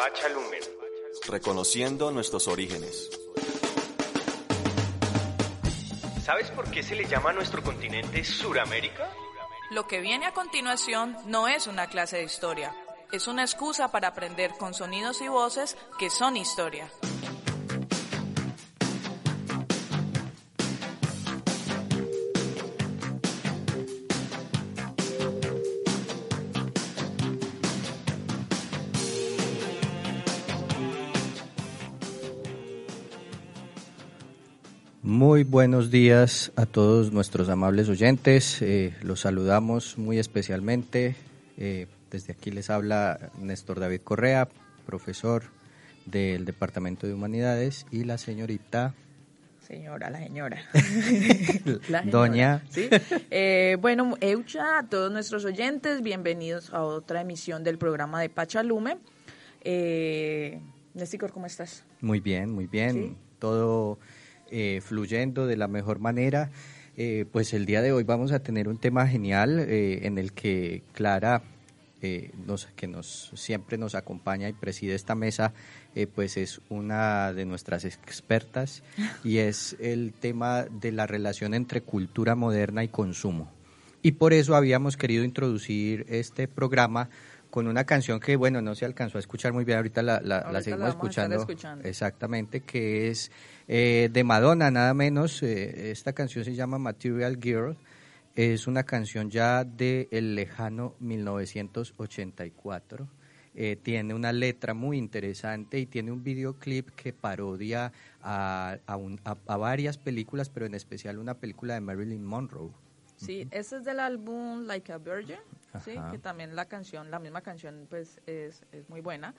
Pachalumen. Reconociendo nuestros orígenes. ¿Sabes por qué se le llama a nuestro continente Suramérica? Lo que viene a continuación no es una clase de historia, es una excusa para aprender con sonidos y voces que son historia. Muy buenos días a todos nuestros amables oyentes. Eh, los saludamos muy especialmente. Eh, desde aquí les habla Néstor David Correa, profesor del Departamento de Humanidades, y la señorita. Señora, la señora. Doña. ¿sí? Eh, bueno, Eucha, a todos nuestros oyentes, bienvenidos a otra emisión del programa de Pachalume. Eh, Néstor, ¿cómo estás? Muy bien, muy bien. Todo eh, fluyendo de la mejor manera. Eh, pues el día de hoy vamos a tener un tema genial eh, en el que Clara, nos, que nos siempre nos acompaña y preside esta mesa, pues es una de nuestras expertas y es el tema de la relación entre cultura moderna y consumo. Y por eso habíamos querido introducir este programa con una canción que, bueno, no se alcanzó a escuchar muy bien, ahorita la, la, seguimos escuchando, Exactamente, que es eh, de Madonna, nada menos. Eh, esta canción se llama Material Girl. Es una canción ya de el lejano 1984. Eh, tiene una letra muy interesante y tiene un videoclip que parodia a, a, varias películas, pero en especial una película de Marilyn Monroe. Sí, ese es del álbum Like a Virgin, ¿sí? que también la canción, la misma canción, pues es, es muy buena.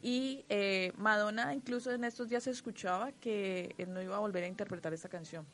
Y eh, Madonna incluso en estos días se escuchaba que él no iba a volver a interpretar esta canción.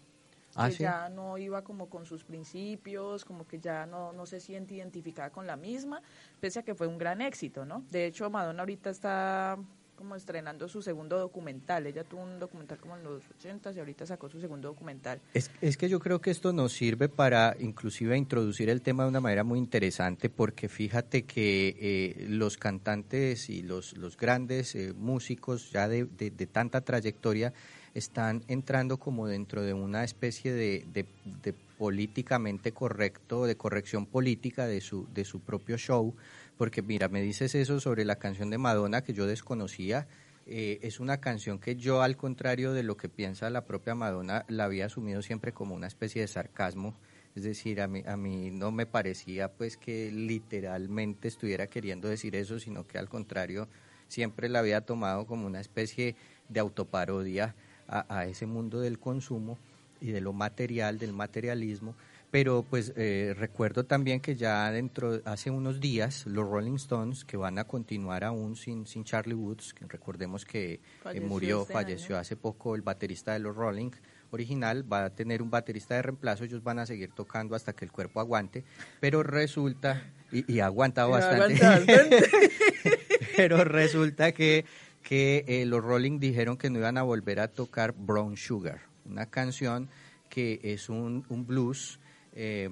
Ah, que ya no iba como con sus principios, como que ya no, no se siente identificada con la misma, pese a que fue un gran éxito, ¿no? De hecho, Madonna ahorita está como estrenando su segundo documental. Ella tuvo un documental como en los 80 y ahorita sacó su segundo documental. Es, es, que yo creo que esto nos sirve para inclusive introducir el tema de una manera muy interesante porque fíjate que eh, los cantantes y los, los grandes eh, músicos ya de, de, tanta trayectoria están entrando como dentro de una especie de, de, de políticamente correcto, de corrección política de su, de su propio show porque mira, me dices eso sobre la canción de Madonna que yo desconocía. Eh, es una canción que yo, al contrario de lo que piensa la propia Madonna, la había asumido siempre como una especie de sarcasmo. Es decir, a mí, a mí no me parecía pues que literalmente estuviera queriendo decir eso, sino que al contrario, siempre la había tomado como una especie de autoparodia a, a ese mundo del consumo y de lo material, del materialismo pero pues eh, recuerdo también que ya dentro, hace unos días, los Rolling Stones, que van a continuar aún sin, sin Charlie Woods, que recordemos que eh, murió, este falleció hace poco el baterista de los Rolling original, va a tener un baterista de reemplazo, ellos van a seguir tocando hasta que el cuerpo aguante, pero resulta, y, y ha aguantado bastante, pero resulta que, que eh, los Rolling dijeron que no iban a volver a tocar Brown Sugar, una canción que es un, un blues eh,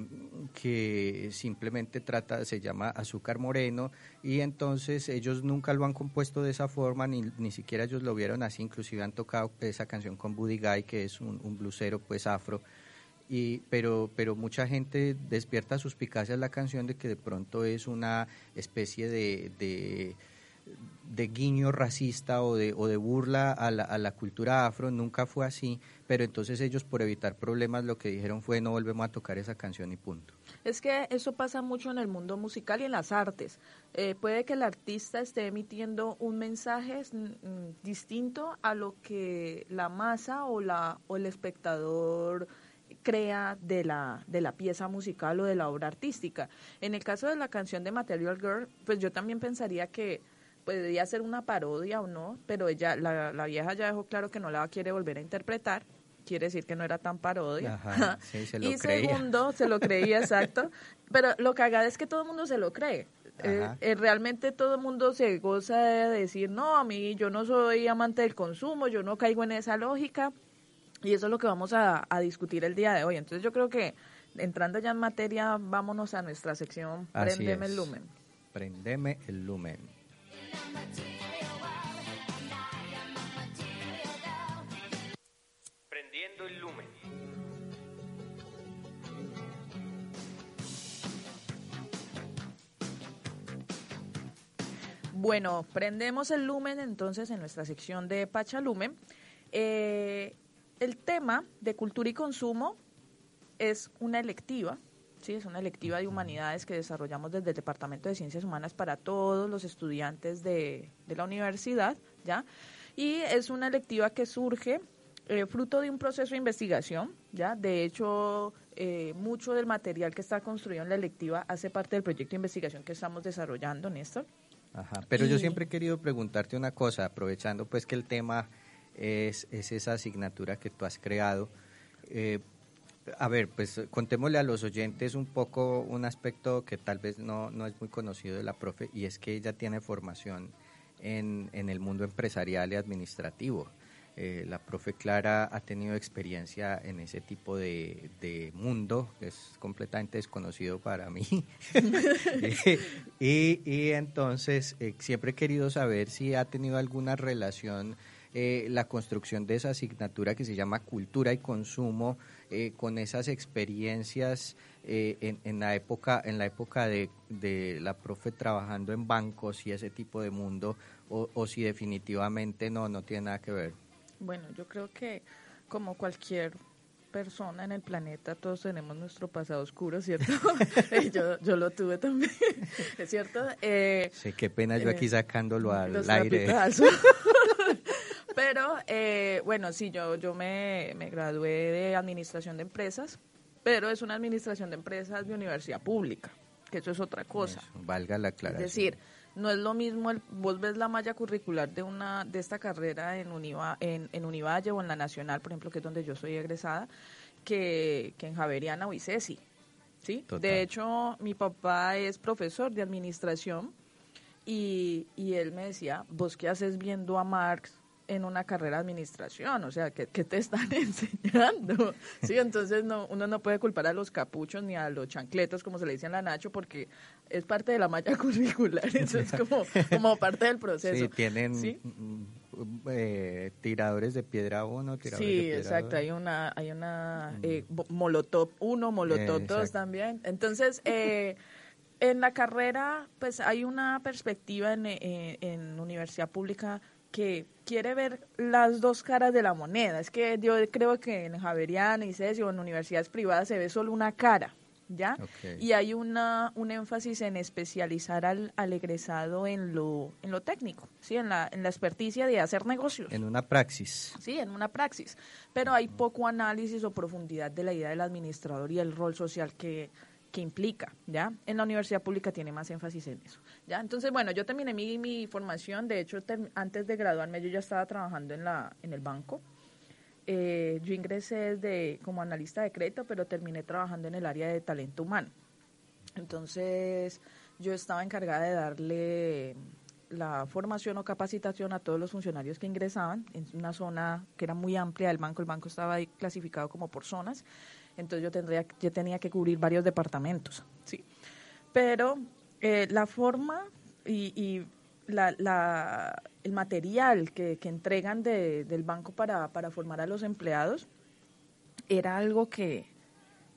que simplemente trata, se llama Azúcar Moreno, y entonces ellos nunca lo han compuesto de esa forma, ni, ni siquiera ellos lo vieron así, inclusive han tocado esa canción con Buddy Guy, que es un, blusero pues afro, y, pero, pero mucha gente despierta suspicacia la canción de que de pronto es una especie de, de de guiño racista o de, o de burla a la, a la cultura afro, nunca fue así, pero entonces ellos por evitar problemas lo que dijeron fue no volvemos a tocar esa canción y punto. Es que eso pasa mucho en el mundo musical y en las artes. Eh, puede que el artista esté emitiendo un mensaje distinto a lo que la masa o, la, o el espectador crea de la, de la pieza musical o de la obra artística. En el caso de la canción de Material Girl, pues yo también pensaría que podría ser una parodia o no, pero ella, la, la vieja ya dejó claro que no la quiere volver a interpretar quiere decir que no era tan parodia. y segundo, se lo creía, exacto. Pero lo que haga es que todo el mundo se lo cree. Eh, eh, realmente todo el mundo se goza de decir, no, a mí yo no soy amante del consumo, yo no caigo en esa lógica. Y eso es lo que vamos a, a discutir el día de hoy. Entonces yo creo que entrando ya en materia, vámonos a nuestra sección Prendeme el lumen. Prendeme el lumen. Bueno, prendemos el lumen entonces en nuestra sección de Pachalumen. Eh, el tema de cultura y consumo es una electiva, sí, es una electiva de humanidades que desarrollamos desde el Departamento de Ciencias Humanas para todos los estudiantes de, de la universidad, ¿ya? Y es una electiva que surge eh, fruto de un proceso de investigación, ¿ya? De hecho, eh, mucho del material que está construido en la electiva hace parte del proyecto de investigación que estamos desarrollando, Néstor. Ajá, pero yo siempre he querido preguntarte una cosa, aprovechando pues que el tema es, es esa asignatura que tú has creado. Eh, a ver, pues contémosle a los oyentes un poco un aspecto que tal vez no, no es muy conocido de la profe y es que ella tiene formación en, en el mundo empresarial y administrativo. Eh, la profe Clara ha tenido experiencia en ese tipo de, mundo, que es completamente desconocido para mí. y, y, entonces eh, siempre he querido saber si ha tenido alguna relación eh, la construcción de esa asignatura que se llama cultura y consumo eh, con esas experiencias eh, en, en, la época en la época de, de, la profe trabajando en bancos y ese tipo de mundo o, o si definitivamente no no tiene nada que ver bueno yo creo que como cualquier persona en el planeta, todos tenemos nuestro pasado oscuro, ¿cierto? yo, yo lo tuve también, ¿es cierto? Eh, sí, qué pena yo aquí sacándolo al aire. Pero eh, bueno, sí, yo, yo me, me gradué de administración de empresas, pero es una administración de empresas de universidad pública, que eso es otra cosa. Eso, valga la aclaración. Es decir, no es lo mismo, el, vos ves la malla curricular de una de esta carrera en, Univa, en, en Univalle o en la Nacional, por ejemplo, que es donde yo soy egresada, que, que en Javeriana o ICESI. ¿sí? De hecho, mi papá es profesor de administración y, y él me decía, vos qué haces viendo a Marx en una carrera de administración, o sea, ¿qué, qué te están enseñando? Sí, entonces no, uno no puede culpar a los capuchos ni a los chancletos, como se le dice en la Nacho, porque es parte de la malla curricular, eso es como, como parte del proceso. Sí, tienen ¿Sí? Eh, tiradores de piedra uno, tiradores sí, de piedra exacto, hay una, hay una eh, molotov uno, molotov dos también, entonces... Eh, en la carrera, pues hay una perspectiva en, en, en universidad pública que quiere ver las dos caras de la moneda. Es que yo creo que en Javeriana y CESI o en universidades privadas se ve solo una cara, ¿ya? Okay. Y hay una, un énfasis en especializar al, al, egresado en lo, en lo técnico, ¿sí? En la, en la experticia de hacer negocios. En una praxis. Sí, en una praxis. Pero hay poco análisis o profundidad de la idea del administrador y el rol social que que implica, ¿ya? En la universidad pública tiene más énfasis en eso, ¿ya? Entonces, bueno, yo terminé mi, mi formación, de hecho, antes de graduarme yo ya estaba trabajando en, la, en el banco. Eh, yo ingresé desde, como analista de crédito, pero terminé trabajando en el área de talento humano. Entonces, yo estaba encargada de darle la formación o capacitación a todos los funcionarios que ingresaban en una zona que era muy amplia del banco. El banco estaba ahí clasificado como por zonas entonces yo tendría yo tenía que cubrir varios departamentos. Sí. Pero eh, la forma y, y la, la, el material que, que entregan de, del banco para, para formar a los empleados era algo que,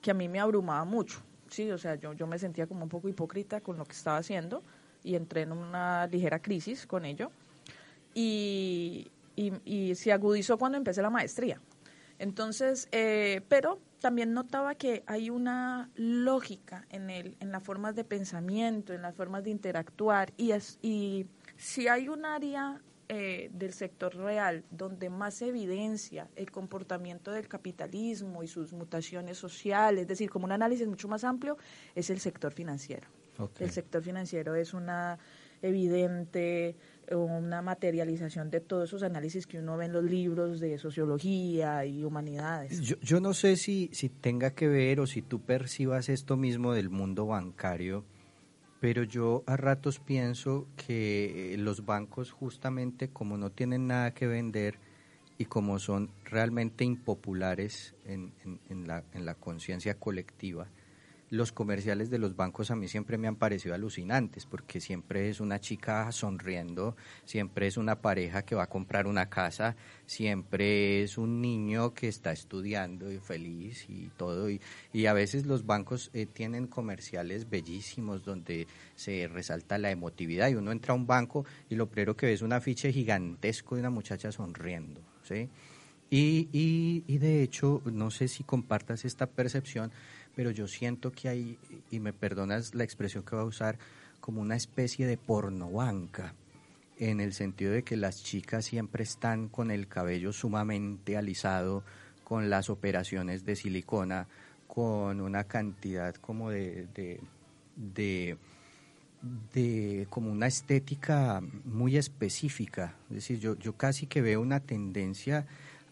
que a mí me abrumaba mucho. Sí o sea yo, yo me sentía como un poco hipócrita con lo que estaba haciendo y entré en una ligera crisis con ello. Y, y, y se agudizó cuando empecé la maestría. Entonces, eh, pero también notaba que hay una lógica en, el, en las formas de pensamiento, en las formas de interactuar, y, es, y si hay un área eh, del sector real donde más evidencia el comportamiento del capitalismo y sus mutaciones sociales, es decir, como un análisis mucho más amplio, es el sector financiero. Okay. El sector financiero es una evidente una materialización de todos esos análisis que uno ve en los libros de sociología y humanidades. Yo, yo no sé si, si tenga que ver o si tú percibas esto mismo del mundo bancario, pero yo a ratos pienso que los bancos justamente como no tienen nada que vender y como son realmente impopulares en, en, en la, en la conciencia colectiva, los comerciales de los bancos a mí siempre me han parecido alucinantes, porque siempre es una chica sonriendo, siempre es una pareja que va a comprar una casa, siempre es un niño que está estudiando y feliz y todo. Y, y a veces los bancos eh, tienen comerciales bellísimos donde se resalta la emotividad y uno entra a un banco y lo primero que ve es un afiche gigantesco de una muchacha sonriendo, ¿sí? Y, y, y de hecho, no sé si compartas esta percepción, pero yo siento que hay, y me perdonas la expresión que voy a usar, como una especie de pornobanca, en el sentido de que las chicas siempre están con el cabello sumamente alisado, con las operaciones de silicona, con una cantidad como de, de, de, de como una estética muy específica. Es decir, yo, yo casi que veo una tendencia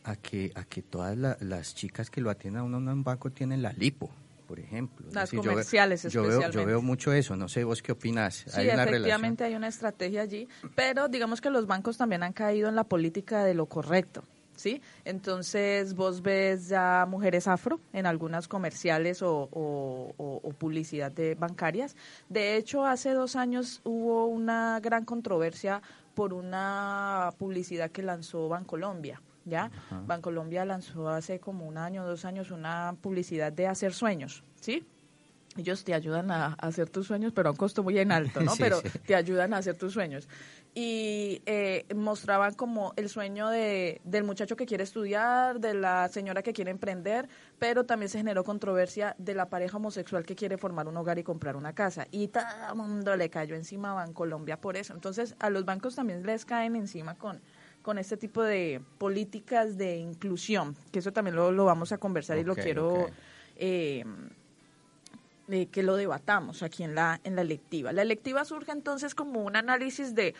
a que, a que todas la, las chicas que lo atienden a uno en un banco tienen la lipo por ejemplo. Las comerciales yo, veo, yo veo mucho eso, no sé vos qué opinas. Sí, ¿Hay una efectivamente hay una estrategia allí, pero digamos que los bancos también han caído en la política de lo correcto. ¿Sí? Entonces vos ves ya mujeres afro en algunas comerciales o, o, o, publicidad de bancarias. De hecho, hace dos años hubo una gran controversia por una publicidad que lanzó Bancolombia. ¿Ya? Bancolombia lanzó hace como un año, dos años, una publicidad de hacer sueños, ¿sí? Ellos te ayudan a, hacer tus sueños, pero a un costo muy en alto, ¿no? pero te ayudan a hacer tus sueños. Y eh, mostraban como el sueño de, del muchacho que quiere estudiar, de la señora que quiere emprender, pero también se generó controversia de la pareja homosexual que quiere formar un hogar y comprar una casa. Y todo el mundo le cayó encima a Bancolombia por eso. Entonces, a los bancos también les caen encima con con este tipo de políticas de inclusión, que eso también lo, lo vamos a conversar y lo quiero eh, eh, que lo debatamos aquí en la, en la electiva. La electiva surge entonces como un análisis de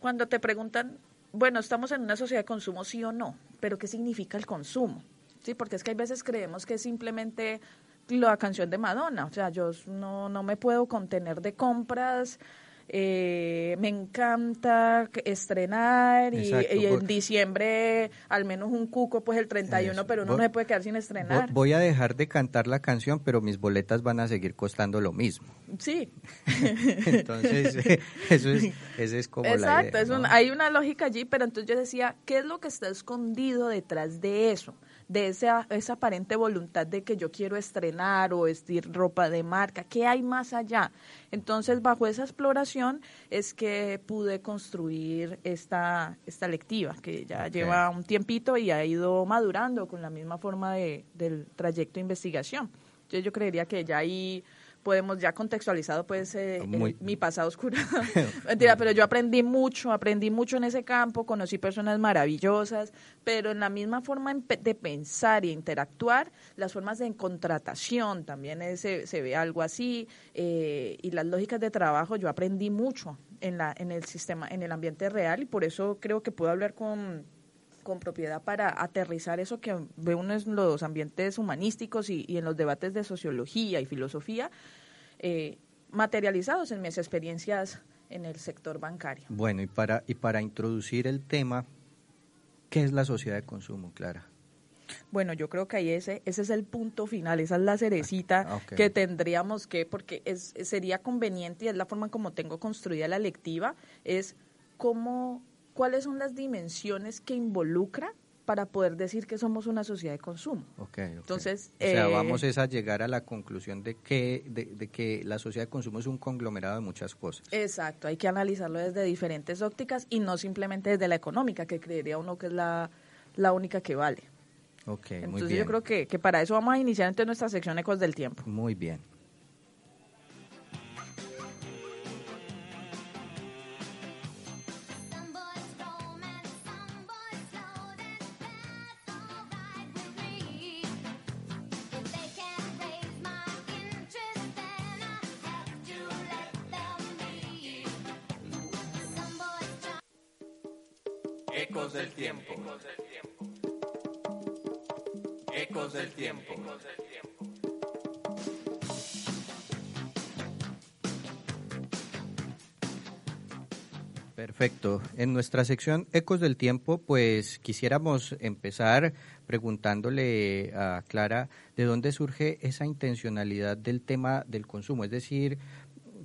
cuando te preguntan, bueno, estamos en una sociedad de consumo, sí o no, pero ¿qué significa el consumo? Sí, porque es que hay veces creemos que es simplemente la canción de Madonna, o sea, yo no, no me puedo contener de compras, eh, me encanta estrenar y, en diciembre al menos un cuco pues el 31, pero uno no se puede quedar sin estrenar. Voy a dejar de cantar la canción, pero mis boletas van a seguir costando lo mismo. Sí. entonces, eso es, ese es como Exacto, hay una lógica allí, pero entonces yo decía, ¿qué es lo que está escondido detrás de eso? De esa, esa aparente voluntad de que yo quiero estrenar o vestir ropa de marca, ¿qué hay más allá? Entonces, bajo esa exploración es que pude construir esta, esta lectiva, que ya lleva un tiempito y ha ido madurando con la misma forma de, del trayecto de investigación. Entonces, yo creería que ya ahí podemos ya contextualizado pues eh, mi pasado oscuro. Mentira, pero yo aprendí mucho, aprendí mucho en ese campo, conocí personas maravillosas, pero en la misma forma de pensar e interactuar, las formas de contratación también se, se ve algo así eh, y las lógicas de trabajo, yo aprendí mucho en la en el sistema, en el ambiente real y por eso creo que puedo hablar con con propiedad para aterrizar eso que ve uno en los ambientes humanísticos y, en los debates de sociología y filosofía, eh, materializados en mis experiencias en el sector bancario. Bueno, y para, y para introducir el tema, ¿qué es la sociedad de consumo, Clara? Bueno, yo creo que ahí ese, ese es el punto final, esa es la cerecita ah, que tendríamos que, porque es, sería conveniente y es la forma como tengo construida la lectiva, es cómo cuáles son las dimensiones que involucra para poder decir que somos una sociedad de consumo. Okay, Entonces, o sea, eh, vamos a llegar a la conclusión de que de, que la sociedad de consumo es un conglomerado de muchas cosas. Exacto, hay que analizarlo desde diferentes ópticas y no simplemente desde la económica, que creería uno que es la, la única que vale. Okay, Entonces muy bien. yo creo que, que para eso vamos a iniciar entonces nuestra sección Ecos del Tiempo. Muy bien. En nuestra sección Ecos del Tiempo, pues quisiéramos empezar preguntándole a Clara de dónde surge esa intencionalidad del tema del consumo, es decir,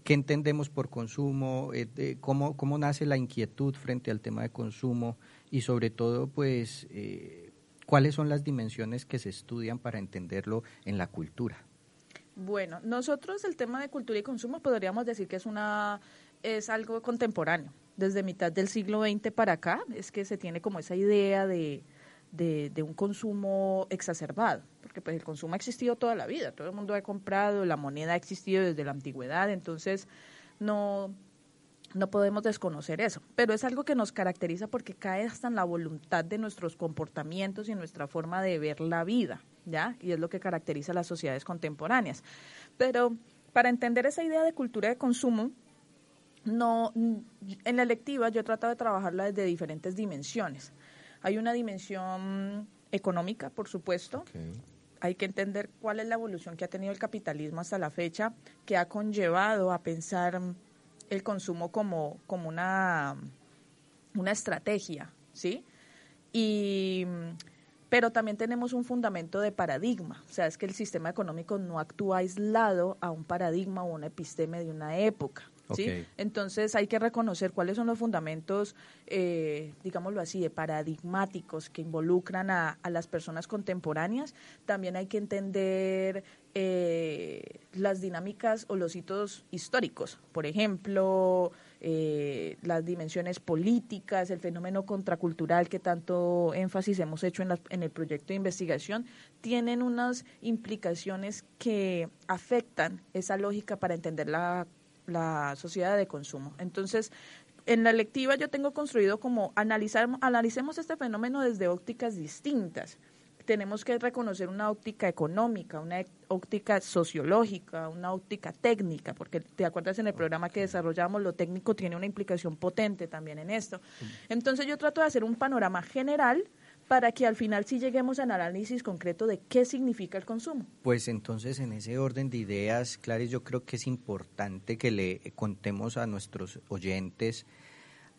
qué entendemos por consumo, eh, cómo, cómo nace la inquietud frente al tema de consumo y sobre todo, pues, eh, cuáles son las dimensiones que se estudian para entenderlo en la cultura. Bueno, nosotros el tema de cultura y consumo podríamos decir que es una es algo contemporáneo. Desde mitad del siglo XX para acá es que se tiene como esa idea de, de, un consumo exacerbado, porque pues el consumo ha existido toda la vida, todo el mundo ha comprado, la moneda ha existido desde la antigüedad, entonces no, no podemos desconocer eso, pero es algo que nos caracteriza porque cae hasta en la voluntad de nuestros comportamientos y nuestra forma de ver la vida, ¿ya? Y es lo que caracteriza a las sociedades contemporáneas. Pero para entender esa idea de cultura de consumo, no en la electiva yo he tratado de trabajarla desde diferentes dimensiones. Hay una dimensión económica, por supuesto. Hay que entender cuál es la evolución que ha tenido el capitalismo hasta la fecha, que ha conllevado a pensar el consumo como, como una, una estrategia, ¿sí? Y, pero también tenemos un fundamento de paradigma, o sea, es que el sistema económico no actúa aislado a un paradigma o una episteme de una época. ¿Sí? Entonces hay que reconocer cuáles son los fundamentos, eh, digámoslo así, de paradigmáticos que involucran a, las personas contemporáneas. También hay que entender eh, las dinámicas o los hitos históricos. Por ejemplo, eh, las dimensiones políticas, el fenómeno contracultural que tanto énfasis hemos hecho en, en el proyecto de investigación, tienen unas implicaciones que afectan esa lógica para entender la la sociedad de consumo. Entonces, en la lectiva yo tengo construido como analizar, analicemos este fenómeno desde ópticas distintas. Tenemos que reconocer una óptica económica, una óptica sociológica, una óptica técnica, porque te acuerdas en el programa que desarrollamos, lo técnico tiene una implicación potente también en esto. Entonces yo trato de hacer un panorama general para que al final sí lleguemos al análisis concreto de qué significa el consumo. Pues entonces en ese orden de ideas, Clarice, yo creo que es importante que le contemos a nuestros oyentes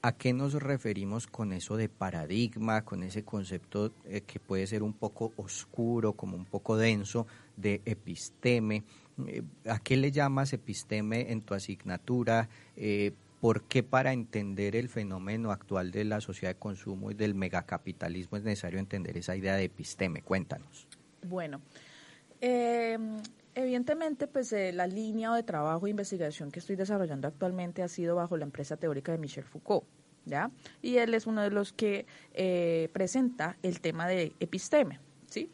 a qué nos referimos con eso de paradigma, con ese concepto eh, que puede ser un poco oscuro, como un poco denso, de episteme. Eh, ¿A qué le llamas episteme en tu asignatura? Eh, ¿Por qué para entender el fenómeno actual de la sociedad de consumo y del megacapitalismo es necesario entender esa idea de episteme? Cuéntanos. Bueno, eh, evidentemente, pues eh, la línea de trabajo e investigación que estoy desarrollando actualmente ha sido bajo la empresa teórica de Michel Foucault. ¿Ya? Y él es uno de los que eh, presenta el tema de episteme, ¿sí?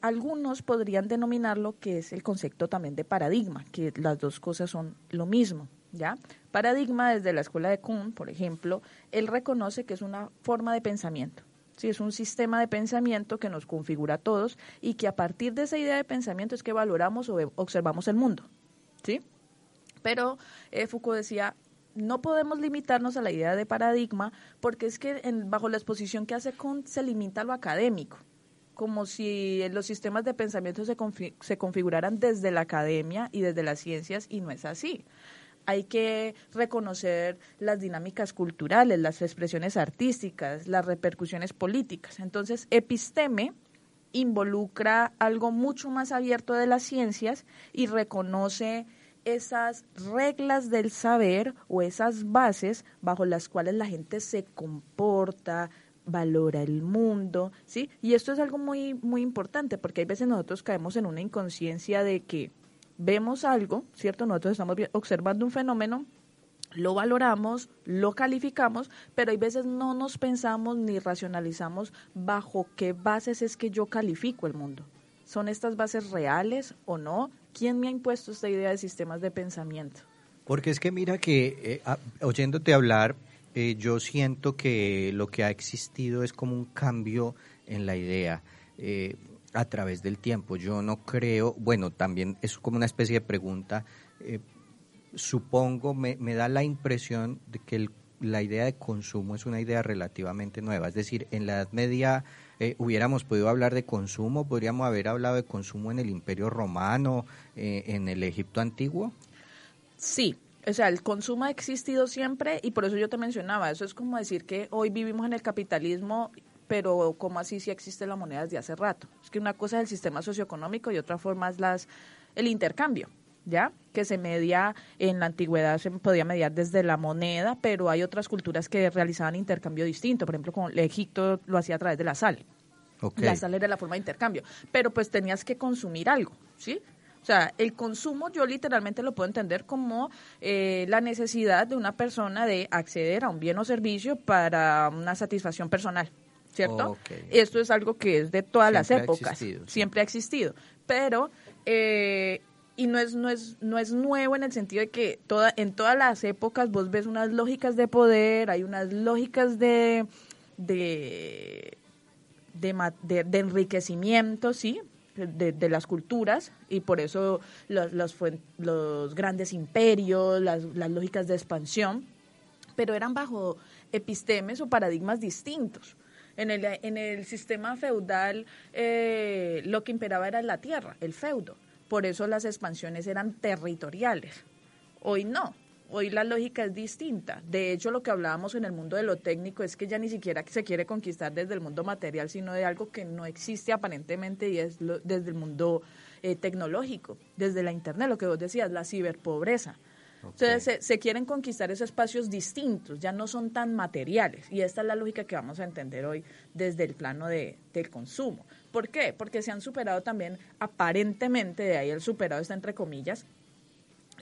algunos podrían denominarlo que es el concepto también de paradigma, que las dos cosas son lo mismo, ¿ya? Paradigma desde la escuela de Kuhn, por ejemplo, él reconoce que es una forma de pensamiento. Sí, es un sistema de pensamiento que nos configura a todos y que a partir de esa idea de pensamiento es que valoramos o observamos el mundo. ¿sí? Pero eh, Foucault decía, no podemos limitarnos a la idea de paradigma porque es que en, bajo la exposición que hace Kuhn se limita a lo académico como si los sistemas de pensamiento se, se configuraran desde la academia y desde las ciencias y no es así hay que reconocer las dinámicas culturales, las expresiones artísticas, las repercusiones políticas. Entonces, episteme involucra algo mucho más abierto de las ciencias y reconoce esas reglas del saber o esas bases bajo las cuales la gente se comporta, valora el mundo, ¿sí? Y esto es algo muy muy importante porque hay veces nosotros caemos en una inconsciencia de que vemos algo, ¿cierto? Nosotros estamos observando un fenómeno, lo valoramos, lo calificamos, pero hay veces no nos pensamos ni racionalizamos bajo qué bases es que yo califico el mundo. ¿Son estas bases reales o no? ¿Quién me ha impuesto esta idea de sistemas de pensamiento? Porque es que mira que eh, oyéndote hablar, eh, yo siento que lo que ha existido es como un cambio en la idea. Eh, a través del tiempo. Yo no creo, bueno, también es como una especie de pregunta. Eh, supongo, me, me, da la impresión de que la idea de consumo es una idea relativamente nueva. Es decir, en la Edad Media eh, hubiéramos podido hablar de consumo, podríamos haber hablado de consumo en el Imperio Romano, eh, en el Egipto antiguo. Sí, O sea, el consumo ha existido siempre y por eso yo te mencionaba, eso es como decir que hoy vivimos en el capitalismo, pero como así si existe la moneda desde hace rato. Es que una cosa es el sistema socioeconómico y otra forma es las, el intercambio. ¿ya? Que se media, en la antigüedad se podía mediar desde la moneda, pero hay otras culturas que realizaban intercambio distinto. Por ejemplo, con Egipto lo hacía a través de la sal. La sal era la forma de intercambio. Pero pues tenías que consumir algo, ¿sí? O sea, el consumo yo literalmente lo puedo entender como eh, la necesidad de una persona de acceder a un bien o servicio para una satisfacción personal, ¿cierto? Esto es algo que es de todas las épocas, siempre ha existido, pero eh, y no es no es no es nuevo en el sentido de que toda en todas las épocas vos ves unas lógicas de poder, hay unas lógicas de de de, de enriquecimiento, sí, de, las culturas y por eso los, los, los grandes imperios, las, las, lógicas de expansión, pero eran bajo epistemes o paradigmas distintos. En el, en el sistema feudal eh, lo que imperaba era la tierra, el feudo. Por eso las expansiones eran territoriales. Hoy no. Hoy la lógica es distinta. De hecho, lo que hablábamos en el mundo de lo técnico es que ya ni siquiera se quiere conquistar desde el mundo material, sino de algo que no existe aparentemente y es desde el mundo eh, tecnológico, desde la Internet, lo que vos decías, la ciberpobreza. Entonces se, quieren conquistar esos espacios distintos, ya no son tan materiales. Y esta es la lógica que vamos a entender hoy desde el plano de, del consumo. ¿Por qué? Porque se han superado también, aparentemente, de ahí el superado está entre comillas,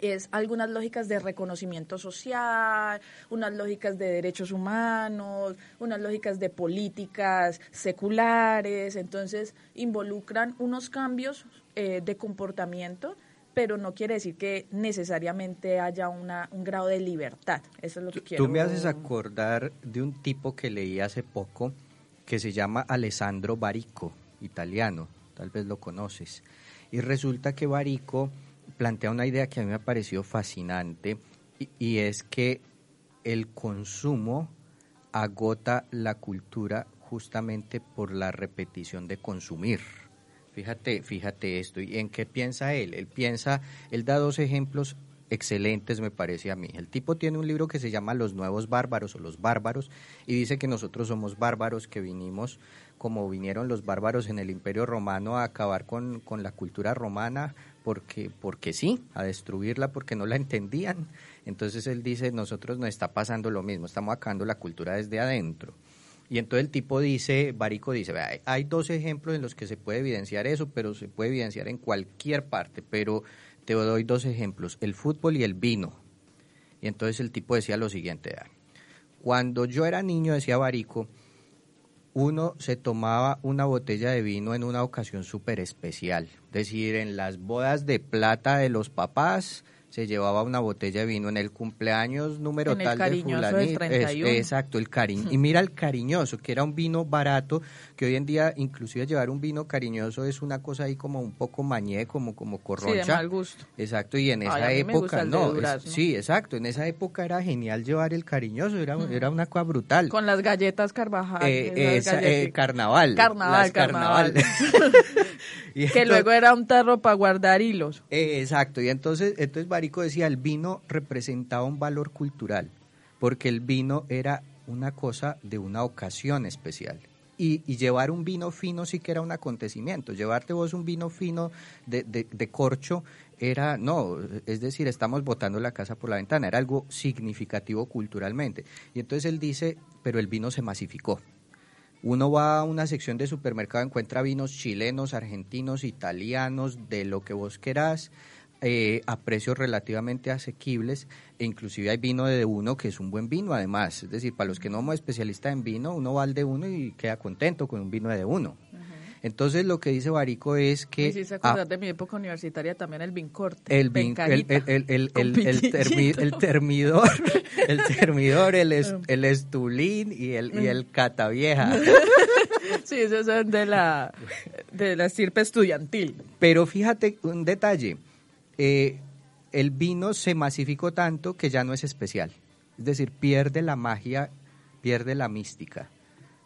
es algunas lógicas de reconocimiento social, unas lógicas de derechos humanos, unas lógicas de políticas seculares, entonces involucran unos cambios eh, de comportamiento, pero no quiere decir que necesariamente haya una, un grado de libertad. Eso es lo que quiero. Tú me haces acordar de un tipo que leí hace poco que se llama Alessandro Barico, italiano, tal vez lo conoces. Y resulta que Barico plantea una idea que a mí me ha parecido fascinante y, es que el consumo agota la cultura justamente por la repetición de consumir. Fíjate, fíjate esto. ¿Y en qué piensa él? Él piensa, él da dos ejemplos excelentes me parece a mí. El tipo tiene un libro que se llama Los Nuevos Bárbaros o Los Bárbaros y dice que nosotros somos bárbaros que vinimos como vinieron los bárbaros en el Imperio Romano a acabar con, con la cultura romana porque, porque sí, a destruirla porque no la entendían. Entonces él dice, nosotros nos está pasando lo mismo, estamos acabando la cultura desde adentro. Y entonces el tipo dice, Barico dice, hay dos ejemplos en los que se puede evidenciar eso, pero se puede evidenciar en cualquier parte, pero te doy dos ejemplos, el fútbol y el vino. Y entonces el tipo decía lo siguiente, cuando yo era niño, decía Barico, uno se tomaba una botella de vino en una ocasión súper especial. Es decir, en las bodas de plata de los papás, se llevaba una botella de vino en el cumpleaños número tal de fulanito. exacto, el cariño. Y mira el cariñoso, que era un vino barato, que hoy en día inclusive llevar un vino cariñoso es una cosa ahí como un poco mañé, como como corroncha. Sí, de mal gusto. Exacto, y en esa época no, sí, exacto, en esa época era genial llevar el cariñoso, era, era una cosa brutal. Con las galletas Carvajal. Eh, eh, carnaval. Carnaval, carnaval. que luego era un tarro para guardar hilos. Eh, exacto, y entonces, entonces Barico decía, el vino representaba un valor cultural, porque el vino era una cosa de una ocasión especial. Y, llevar un vino fino sí que era un acontecimiento. Llevarte vos un vino fino de, de, corcho era, no, es decir, estamos botando la casa por la ventana, era algo significativo culturalmente. Y entonces él dice, pero el vino se masificó. Uno va a una sección de supermercado, encuentra vinos chilenos, argentinos, italianos, de lo que vos querás, eh, a precios relativamente asequibles, e inclusive hay vino de uno que es un buen vino además, es decir, para los que no somos especialistas en vino, uno va al de uno y queda contento con un vino de uno. Entonces lo que dice Barico es que... Sí, se acuerda de mi época universitaria también el vincorte. El, vin, el, el, el, el, termidor, el termidor, el, el estulín y el, y el catavieja. sí, esos son de la, de la estirpe estudiantil. Pero fíjate un detalle, eh, el vino se masificó tanto que ya no es especial. Es decir, pierde la magia, pierde la mística.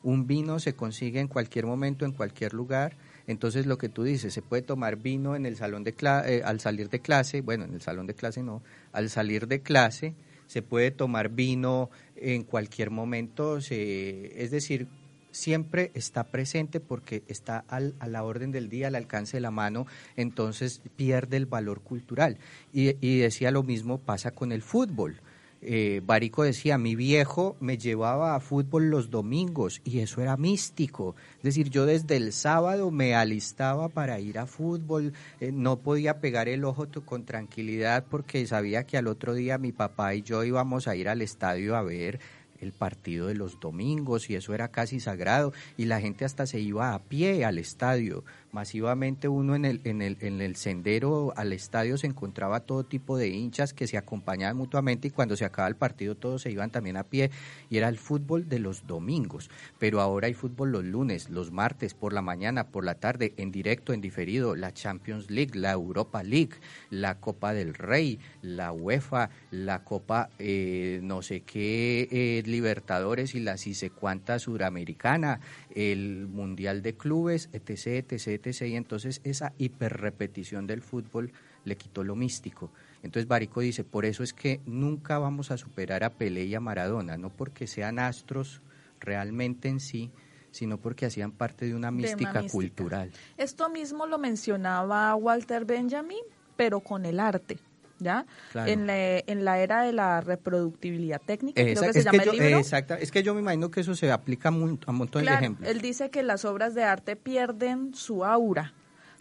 Un vino se consigue en cualquier momento, en cualquier lugar. Entonces lo que tú dices, se puede tomar vino en el salón de eh, al salir de clase, bueno, en el salón de clase no, al salir de clase se puede tomar vino en cualquier momento, es decir, siempre está presente porque está a la orden del día, al alcance de la mano, entonces pierde el valor cultural. Y, y decía lo mismo pasa con el fútbol eh, Barico decía, mi viejo me llevaba a fútbol los domingos y eso era místico. Es decir, yo desde el sábado me alistaba para ir a fútbol, eh, no podía pegar el ojo con tranquilidad porque sabía que al otro día mi papá y yo íbamos a ir al estadio a ver el partido de los domingos y eso era casi sagrado y la gente hasta se iba a pie al estadio masivamente uno en el, en el, en el sendero al estadio se encontraba todo tipo de hinchas que se acompañaban mutuamente y cuando se acaba el partido todos se iban también a pie y era el fútbol de los domingos. Pero ahora hay fútbol los lunes, los martes, por la mañana, por la tarde, en directo, en diferido, la Champions League, la Europa League, la Copa del Rey, la UEFA, la Copa eh, no sé qué eh, Libertadores y la si sé cuánta Suramericana, el Mundial de Clubes, etc., etc., y entonces esa hiperrepetición del fútbol le quitó lo místico. Entonces Barico dice, por eso es que nunca vamos a superar a Pelé y a Maradona, no porque sean astros realmente en sí, sino porque hacían parte de una mística, cultural. Esto mismo lo mencionaba Walter Benjamin, pero con el arte. ¿Ya? En, la, en la era de la reproductibilidad técnica, creo que se llama el libro. Exacto, es que yo me imagino que eso se aplica a un, montón de ejemplos. Él dice que las obras de arte pierden su aura,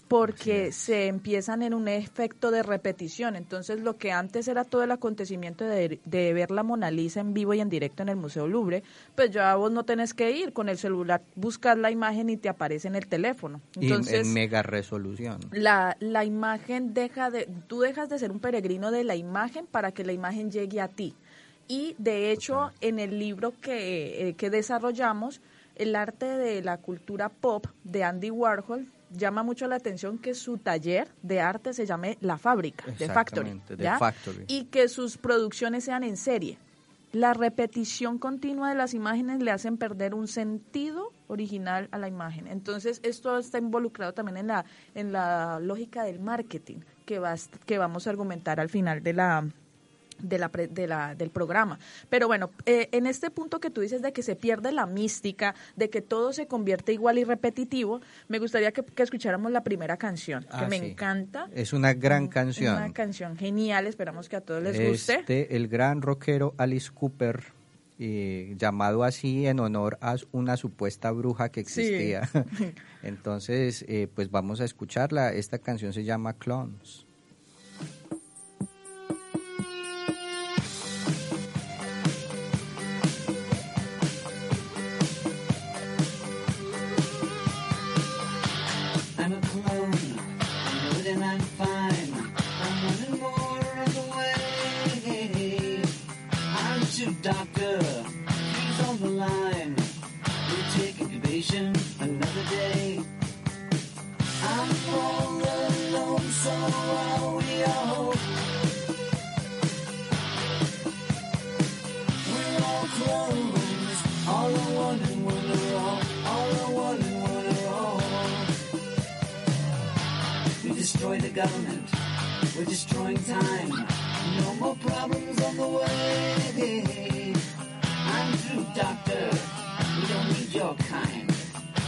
porque se empiezan en un efecto de repetición. Entonces, lo que antes era todo el acontecimiento de, ver la Mona Lisa en vivo y en directo en el Museo Louvre, pues ya vos no tenés que ir con el celular, buscar la imagen y te aparece en el teléfono. Entonces, en mega resolución. La, la imagen deja de, tú dejas de ser un peregrino de la imagen para que la imagen llegue a ti. Y de hecho, en el libro que, eh, que desarrollamos, el arte de la cultura pop de Andy Warhol llama mucho la atención que su taller de arte se llame La Fábrica, de Factory, y que sus producciones sean en serie. La repetición continua de las imágenes le hacen perder un sentido original a la imagen. Entonces, esto está involucrado también en la, en la lógica del marketing que, va, que vamos a argumentar al final de la, de la, de la, del programa. Pero bueno, eh, en este punto que tú dices de que se pierde la mística, de que todo se convierte igual y repetitivo, me gustaría que, escucháramos la primera canción, que ah, me encanta. Es una gran canción. Una canción genial, esperamos que a todos les guste. Este, el gran rockero Alice Cooper, eh, llamado así en honor a una supuesta bruja que existía. Entonces, eh, pues vamos a escucharla. Esta canción se llama Clones. the line. We take evasion another day. I'm all alone, so are we all. We're all clones, all in one and one are all, all in one and one are all. We destroy the government, we're destroying time. No more problems on the way. Come through, doctor. We don't need your kind.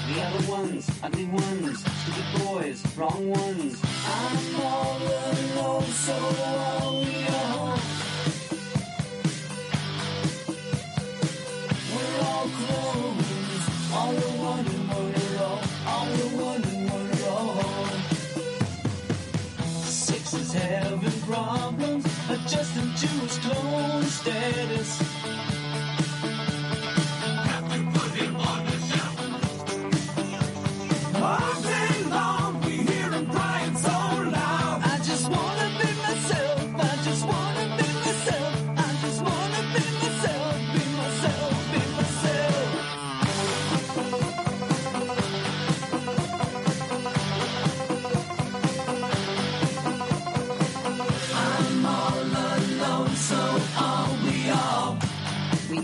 The other ones, ugly ones, stupid boys, wrong ones. I'm all alone, so long. We're all clones, all the one all, all the one all. Six is having problems, adjusting to his clone status.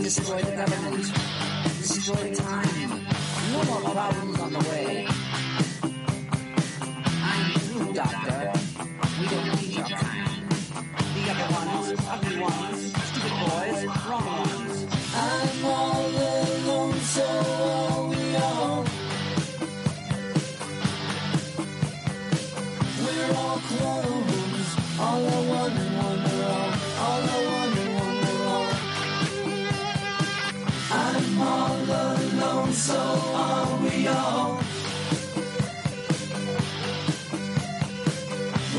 destroy the government, destroy time. No more problems on the way. I'm through, Doctor. So are we all.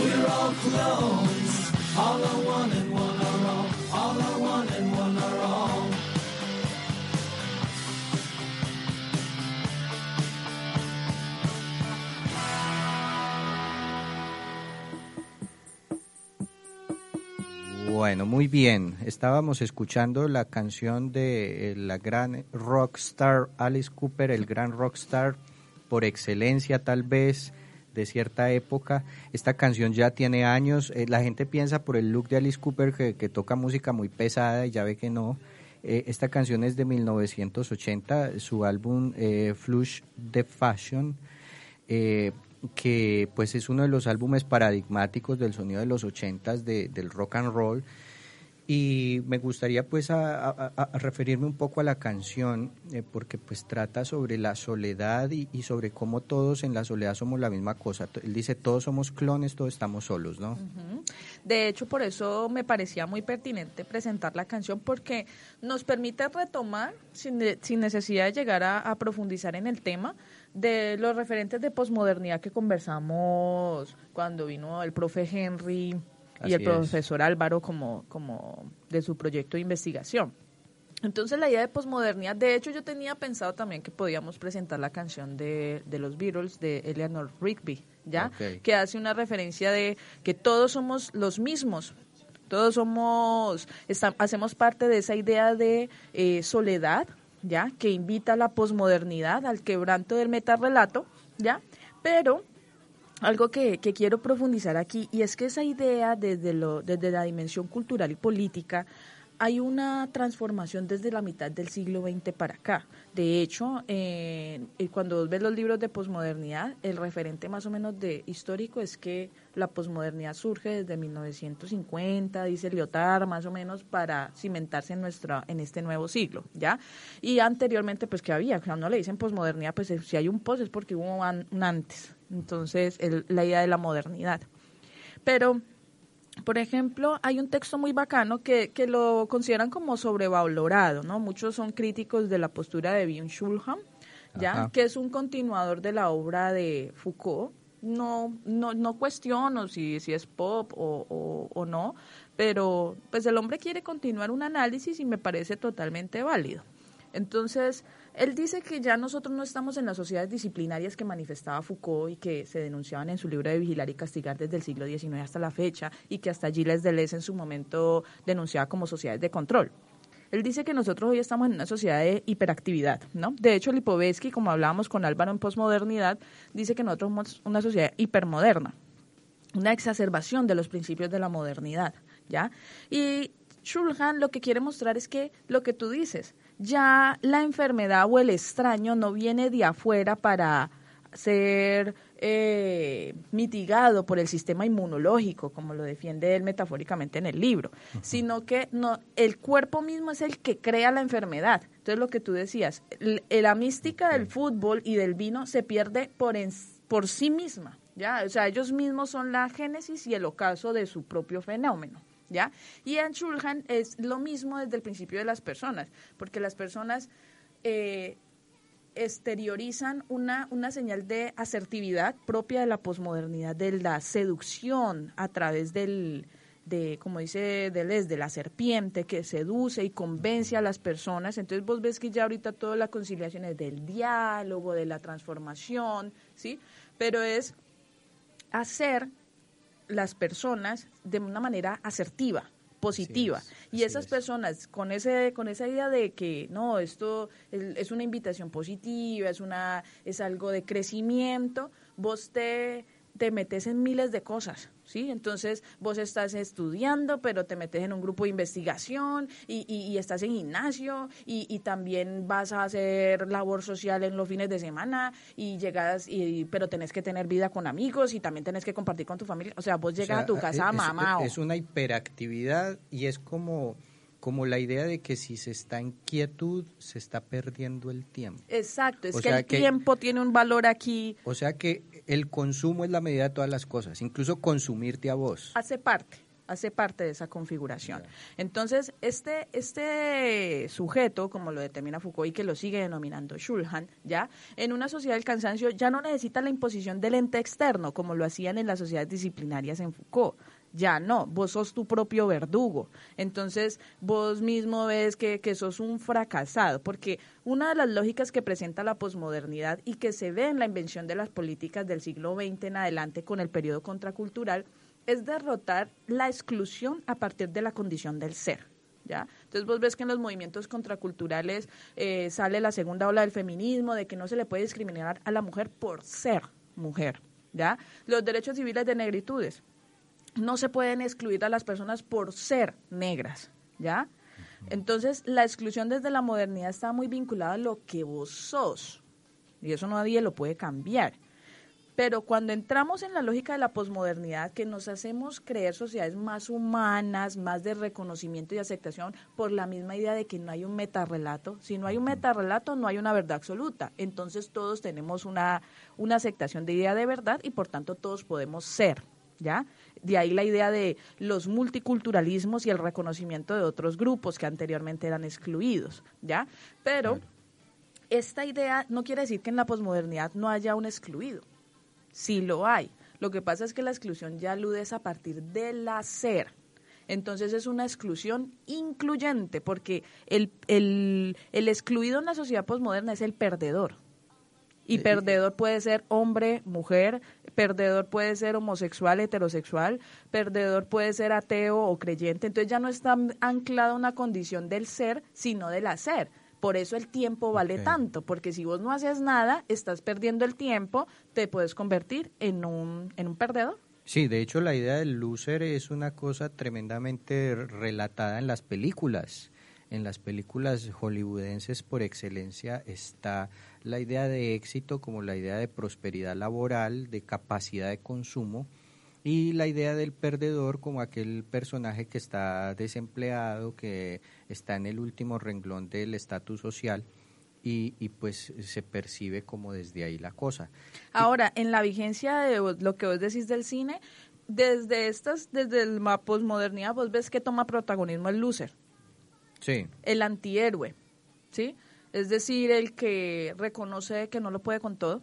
We're all clones, all are one Bueno, muy bien. Estábamos escuchando la canción de eh, la gran rockstar Alice Cooper, el gran rockstar por excelencia tal vez de cierta época. Esta canción ya tiene años. Eh, la gente piensa por el look de Alice Cooper que, toca música muy pesada y ya ve que no. Eh, esta canción es de 1980, su álbum Flush the Fashion. Que pues es uno de los álbumes paradigmáticos del sonido de los ochentas de, del rock and roll y me gustaría pues a, referirme un poco a la canción eh, porque pues trata sobre la soledad y, sobre cómo todos en la soledad somos la misma cosa. Él dice todos somos clones, todos estamos solos, ¿no? De hecho, por eso me parecía muy pertinente presentar la canción porque nos permite retomar, sin, sin necesidad de llegar a profundizar en el tema, de los referentes de posmodernidad que conversamos cuando vino el profe Henry y el es. profesor Álvaro como, como de su proyecto de investigación. Entonces la idea de posmodernidad, de hecho yo tenía pensado también que podíamos presentar la canción de, de los Beatles de Eleanor Rigby, ¿ya? Que hace una referencia de que todos somos los mismos, todos somos, esta- hacemos parte de esa idea de eh, soledad, ¿ya? Que invita a la posmodernidad, al quebranto del metarrelato, ¿ya? Pero algo que, que quiero profundizar aquí, y es que esa idea desde, lo, desde la dimensión cultural y política, hay una transformación desde la mitad del siglo XX para acá. De hecho, eh, eh, cuando ves los libros de posmodernidad, el referente más o menos de histórico es que la posmodernidad surge desde 1950, dice Lyotard, más o menos, para cimentarse en nuestra en este nuevo siglo, ¿ya? Y anteriormente, pues, que había? Cuando le dicen posmodernidad, pues eh, si hay un pos es porque hubo un antes. Entonces, el- la idea de la modernidad. Pero por ejemplo, hay un texto muy bacano que, que lo consideran como sobrevalorado, ¿no? Muchos son críticos de la postura de Byung-Chul Han, ¿ya? Ajá. Que es un continuador de la obra de Foucault. No, no, no cuestiono si, si es pop o, o, no, pero pues el hombre quiere continuar un análisis y me parece totalmente válido. Entonces, él dice que ya nosotros no estamos en las sociedades disciplinarias que manifestaba Foucault y que se denunciaban en su libro de Vigilar y Castigar desde el siglo XIX hasta la fecha y que hasta Gilles Deleuze en su momento denunciaba como sociedades de control. Él dice que nosotros hoy estamos en una sociedad de hiperactividad, ¿no? De hecho, Lipovetsky, como hablábamos con Álvaro en posmodernidad, dice que nosotros somos una sociedad hipermoderna una exacerbación de los principios de la modernidad, ¿ya? Y Shulhan lo que quiere mostrar es que lo que tú dices, ya la enfermedad o el extraño no viene de afuera para ser eh, mitigado por el sistema inmunológico, como lo defiende él metafóricamente en el libro, sino que no, el cuerpo mismo es el que crea la enfermedad. Entonces, lo que tú decías, la mística del fútbol y del vino se pierde por, en- por sí misma, ¿ya? O sea, ellos mismos son la génesis y el ocaso de su propio fenómeno. ¿Ya? Y en Shulhan es lo mismo desde el principio de las personas, porque las personas eh, exteriorizan una, una señal de asertividad propia de la posmodernidad, de la seducción a través del, de, como dice Deleuze, de la serpiente que seduce y convence a las personas. Entonces vos ves que ya ahorita toda la conciliación es del diálogo, de la transformación, ¿sí? Pero es hacer las personas de una manera asertiva, positiva. Es, y esas es. personas con ese con esa idea de que no, esto es, es una invitación positiva, es una es algo de crecimiento, vos te te metes en miles de cosas, ¿sí? Entonces vos estás estudiando, pero te metes en un grupo de investigación y, y- y estás en gimnasio y, y también vas a hacer labor social en los fines de semana y llegas, y, pero tenés que tener vida con amigos y también tenés que compartir con tu familia. O sea, vos llegas O sea, a tu casa mamá. Es, una hiperactividad y es como, como la idea de que si se está en quietud, se está perdiendo el tiempo. Exacto, es o que el que- tiempo tiene un valor aquí, O sea que el consumo es la medida de todas las cosas, incluso consumirte a vos. hace parte, hace parte de esa configuración. Entonces, este, este sujeto, como lo determina Foucault y que lo sigue denominando Schulhan, ya, en una sociedad del cansancio ya no necesita la imposición del ente externo, como lo hacían en las sociedades disciplinarias en Foucault. Ya no, vos sos tu propio verdugo. Entonces, vos mismo ves que, que sos un fracasado, porque una de las lógicas que presenta la posmodernidad y que se ve en la invención de las políticas del siglo XX en adelante con el periodo contracultural es derrotar la exclusión a partir de la condición del ser. ¿Ya? Entonces vos ves que en los movimientos contraculturales eh, sale la segunda ola del feminismo, de que no se le puede discriminar a la mujer por ser mujer. ¿ya? Los derechos civiles de negritudes. No se pueden excluir a las personas por ser negras. ¿ya? Entonces la exclusión desde la modernidad está muy vinculada a lo que vos sos. Y eso nadie lo puede cambiar. Pero cuando entramos en la lógica de la posmodernidad, que nos hacemos creer sociedades más humanas, más de reconocimiento y aceptación, por la misma idea de que no hay un metarrelato. Si no hay un metarrelato, no hay una verdad absoluta. Entonces todos tenemos una, una aceptación de idea de verdad y por tanto todos podemos ser. ¿Ya? De ahí la idea de los multiculturalismos y el reconocimiento de otros grupos que anteriormente eran excluidos, ¿ya? Pero esta idea no quiere decir que en la posmodernidad no haya un excluido. Sí lo hay. Lo que pasa es que la exclusión ya alude a partir del hacer. Entonces es una exclusión incluyente, porque el, el, el excluido en la sociedad posmoderna es el perdedor. Y perdedor puede ser hombre, mujer, perdedor puede ser homosexual, heterosexual, perdedor puede ser ateo o creyente. Entonces ya no está anclada una condición del ser, sino del hacer. Por eso el tiempo vale tanto, porque si vos no haces nada, estás perdiendo el tiempo, te puedes convertir en un, en un perdedor. Sí, de hecho la idea del loser es una cosa tremendamente relatada en las películas. En las películas hollywoodenses por excelencia está la idea de éxito como la idea de prosperidad laboral, de capacidad de consumo y la idea del perdedor como aquel personaje que está desempleado, que está en el último renglón del estatus social y, y pues se percibe como desde ahí la cosa. Ahora, en la vigencia de lo que vos decís del cine, desde estas, desde el ma- posmodernidad, vos ves que toma protagonismo el loser, Sí, el antihéroe, ¿sí? Es decir, el que reconoce que no lo puede con todo,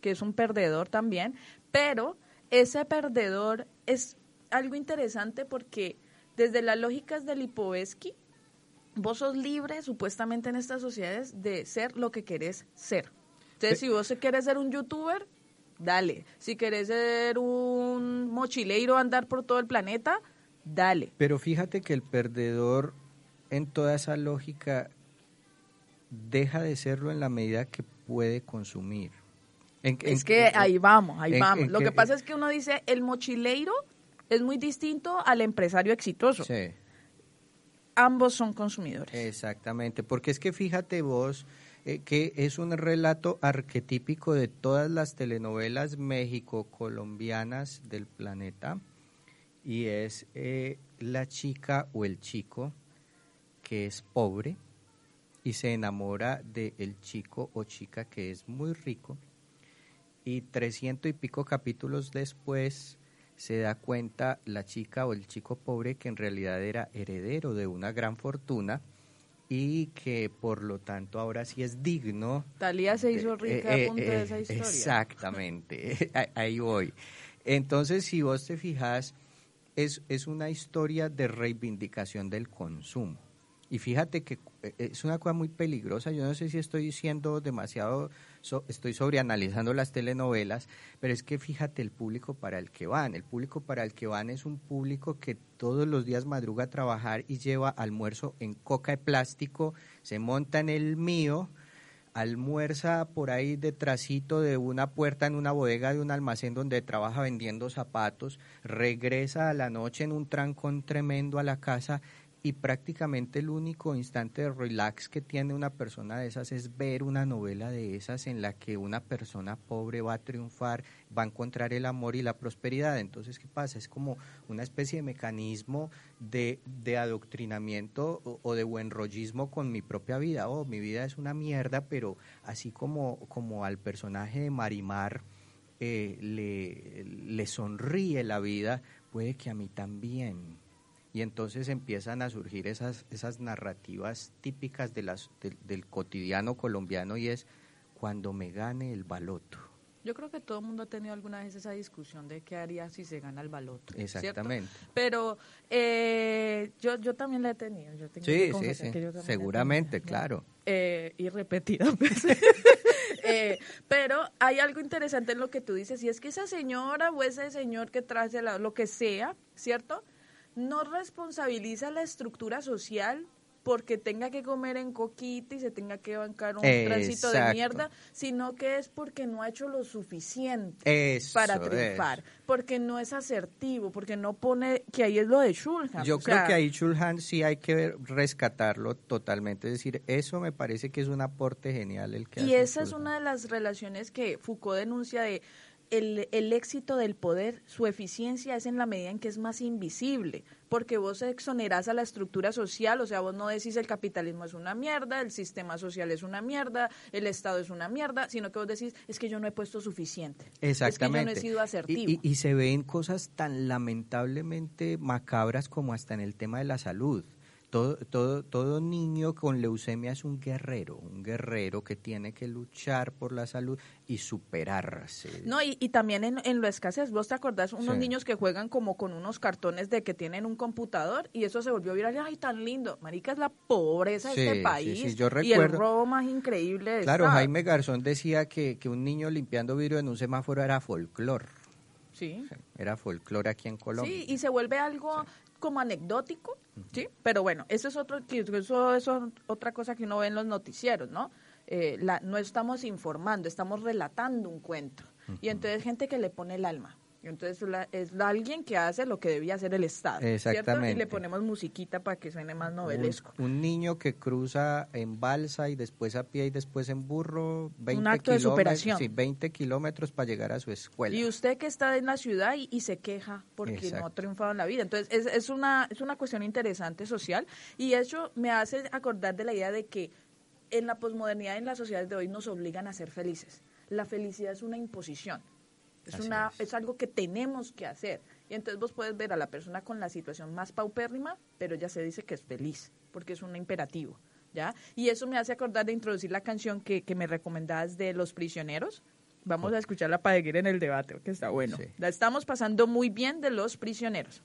que es un perdedor también, pero ese perdedor es algo interesante porque desde las lógicas de Lipovetsky, vos sos libre supuestamente en estas sociedades de ser lo que querés ser. Entonces, si vos querés ser un youtuber, dale. Si querés ser un mochileiro, andar por todo el planeta, dale. Pero fíjate que el perdedor en toda esa lógica deja de serlo en la medida que puede consumir. En- en- Es que en- ahí vamos, ahí vamos. Lo que- que pasa es que uno dice, el mochileiro es muy distinto al empresario exitoso. Sí, Ambos son consumidores. exactamente. Porque es que fíjate vos eh, que es un relato arquetípico de todas las telenovelas México-colombianas del planeta y es eh, la chica o el chico que es pobre y se enamora del chico o chica que es muy rico y trescientos y pico capítulos después se da cuenta la chica o el chico pobre que en realidad era heredero de una gran fortuna y que por lo tanto ahora sí es digno Talía se hizo eh, rica a eh, punto eh, de esa historia. Exactamente, ahí- ahí voy. Entonces, si vos te fijas, es, es una historia de reivindicación del consumo. Y fíjate que eh, es una cosa muy peligrosa. Yo no sé si estoy diciendo demasiado, so- estoy sobreanalizando las telenovelas, pero es que fíjate el público para el que van. El público para el que van es un público que todos los días madruga a trabajar y lleva almuerzo en coca de plástico, se monta en el mío, almuerza por ahí detrásito de una puerta en una bodega de un almacén donde trabaja vendiendo zapatos, regresa a la noche en un trancón tremendo a la casa y prácticamente el único instante de relax que tiene una persona de esas es ver una novela de esas en la que una persona pobre va a triunfar, va a encontrar el amor y la prosperidad. Entonces, ¿qué pasa? Es como una especie de mecanismo de, de adoctrinamiento o, de buen rollismo con mi propia vida. Oh, mi vida es una mierda, pero así como, como al personaje de Marimar eh, le, le sonríe la vida, puede que a mí también y entonces empiezan a surgir esas, esas narrativas típicas de las, del- del cotidiano colombiano y es cuando me gane el baloto. Yo creo que todo el mundo ha tenido alguna vez esa discusión de qué haría si se gana el baloto. ¿cierto? Exactamente. Pero eh, yo, yo también la he tenido. Yo tengo que Sí, sí, confesar sí, que yo seguramente, tenido. claro. Eh, y repetidas veces. Eh, pero hay algo interesante en lo que tú dices, y es que esa señora o ese señor que trae la- lo que sea, ¿cierto? No responsabiliza la estructura social porque tenga que comer en coquita y se tenga que bancar un tránsito de mierda, sino que es porque no ha hecho lo suficiente Eso para triunfar, porque no es asertivo, porque no pone, que ahí es lo de Shulham. Yo o creo sea, que ahí Chulhan sí hay que rescatarlo totalmente. Es decir, eso me parece que es un aporte genial el que Y hace esa es una de las relaciones que Foucault denuncia de el, el éxito del poder, su eficiencia es en la medida en que es más invisible, porque vos exonerás a la estructura social, o sea, vos no decís el capitalismo es una mierda, el sistema social es una mierda, el Estado es una mierda, sino que vos decís es que yo no he puesto suficiente, Exactamente. es que yo no he sido asertivo. Y, y- y se ven cosas tan lamentablemente macabras como hasta en el tema de la salud. Todo, todo, todo niño con leucemia es un guerrero, un guerrero que tiene que luchar por la salud y superarse. No, y, y también en, en la escasez, vos te acordás unos Sí. niños que juegan como con unos cartones de que tienen un computador y eso se volvió viral, ay, tan lindo. Marica, es la pobreza Sí, de este país sí, yo y el recuerdo- robo más increíble de Claro. Jaime Garzón decía que, que un niño limpiando vidrio en un semáforo era folclor. Sí. Era folclor aquí en Colombia. Sí, y se vuelve algo como anecdótico, ¿sí? Pero bueno, eso es otro, eso es otra cosa que uno ve en los noticieros, ¿no? Eh, la, no estamos informando, estamos relatando un cuento. Y entonces gente que le pone el alma. Entonces la- es la- alguien que hace lo que debía hacer el Estado, ¿cierto? Y Exactamente. le ponemos musiquita para que suene más novelesco. Un, un niño que cruza en balsa y después a pie y después en burro 20 acto de superación. Sí, 20 kilómetros para llegar a su escuela. Y usted que está en la ciudad y, y se queja porque no ha triunfado en la vida. Entonces, es, es, una, es una cuestión interesante social y eso me hace acordar de la idea de que en la posmodernidad, en las sociedades de hoy, nos obligan a ser felices. La felicidad es una imposición. Es, Así una, es. es algo que tenemos que hacer. Y entonces vos puedes ver a la persona con la situación más paupérrima, pero ya se dice que es feliz, porque es un imperativo. ¿ya? Y eso me hace acordar de introducir la canción que, que me recomendabas de Los Prisioneros. Vamos a escucharla para seguir en el debate, que está bueno. Sí. La estamos pasando muy bien de Los Prisioneros.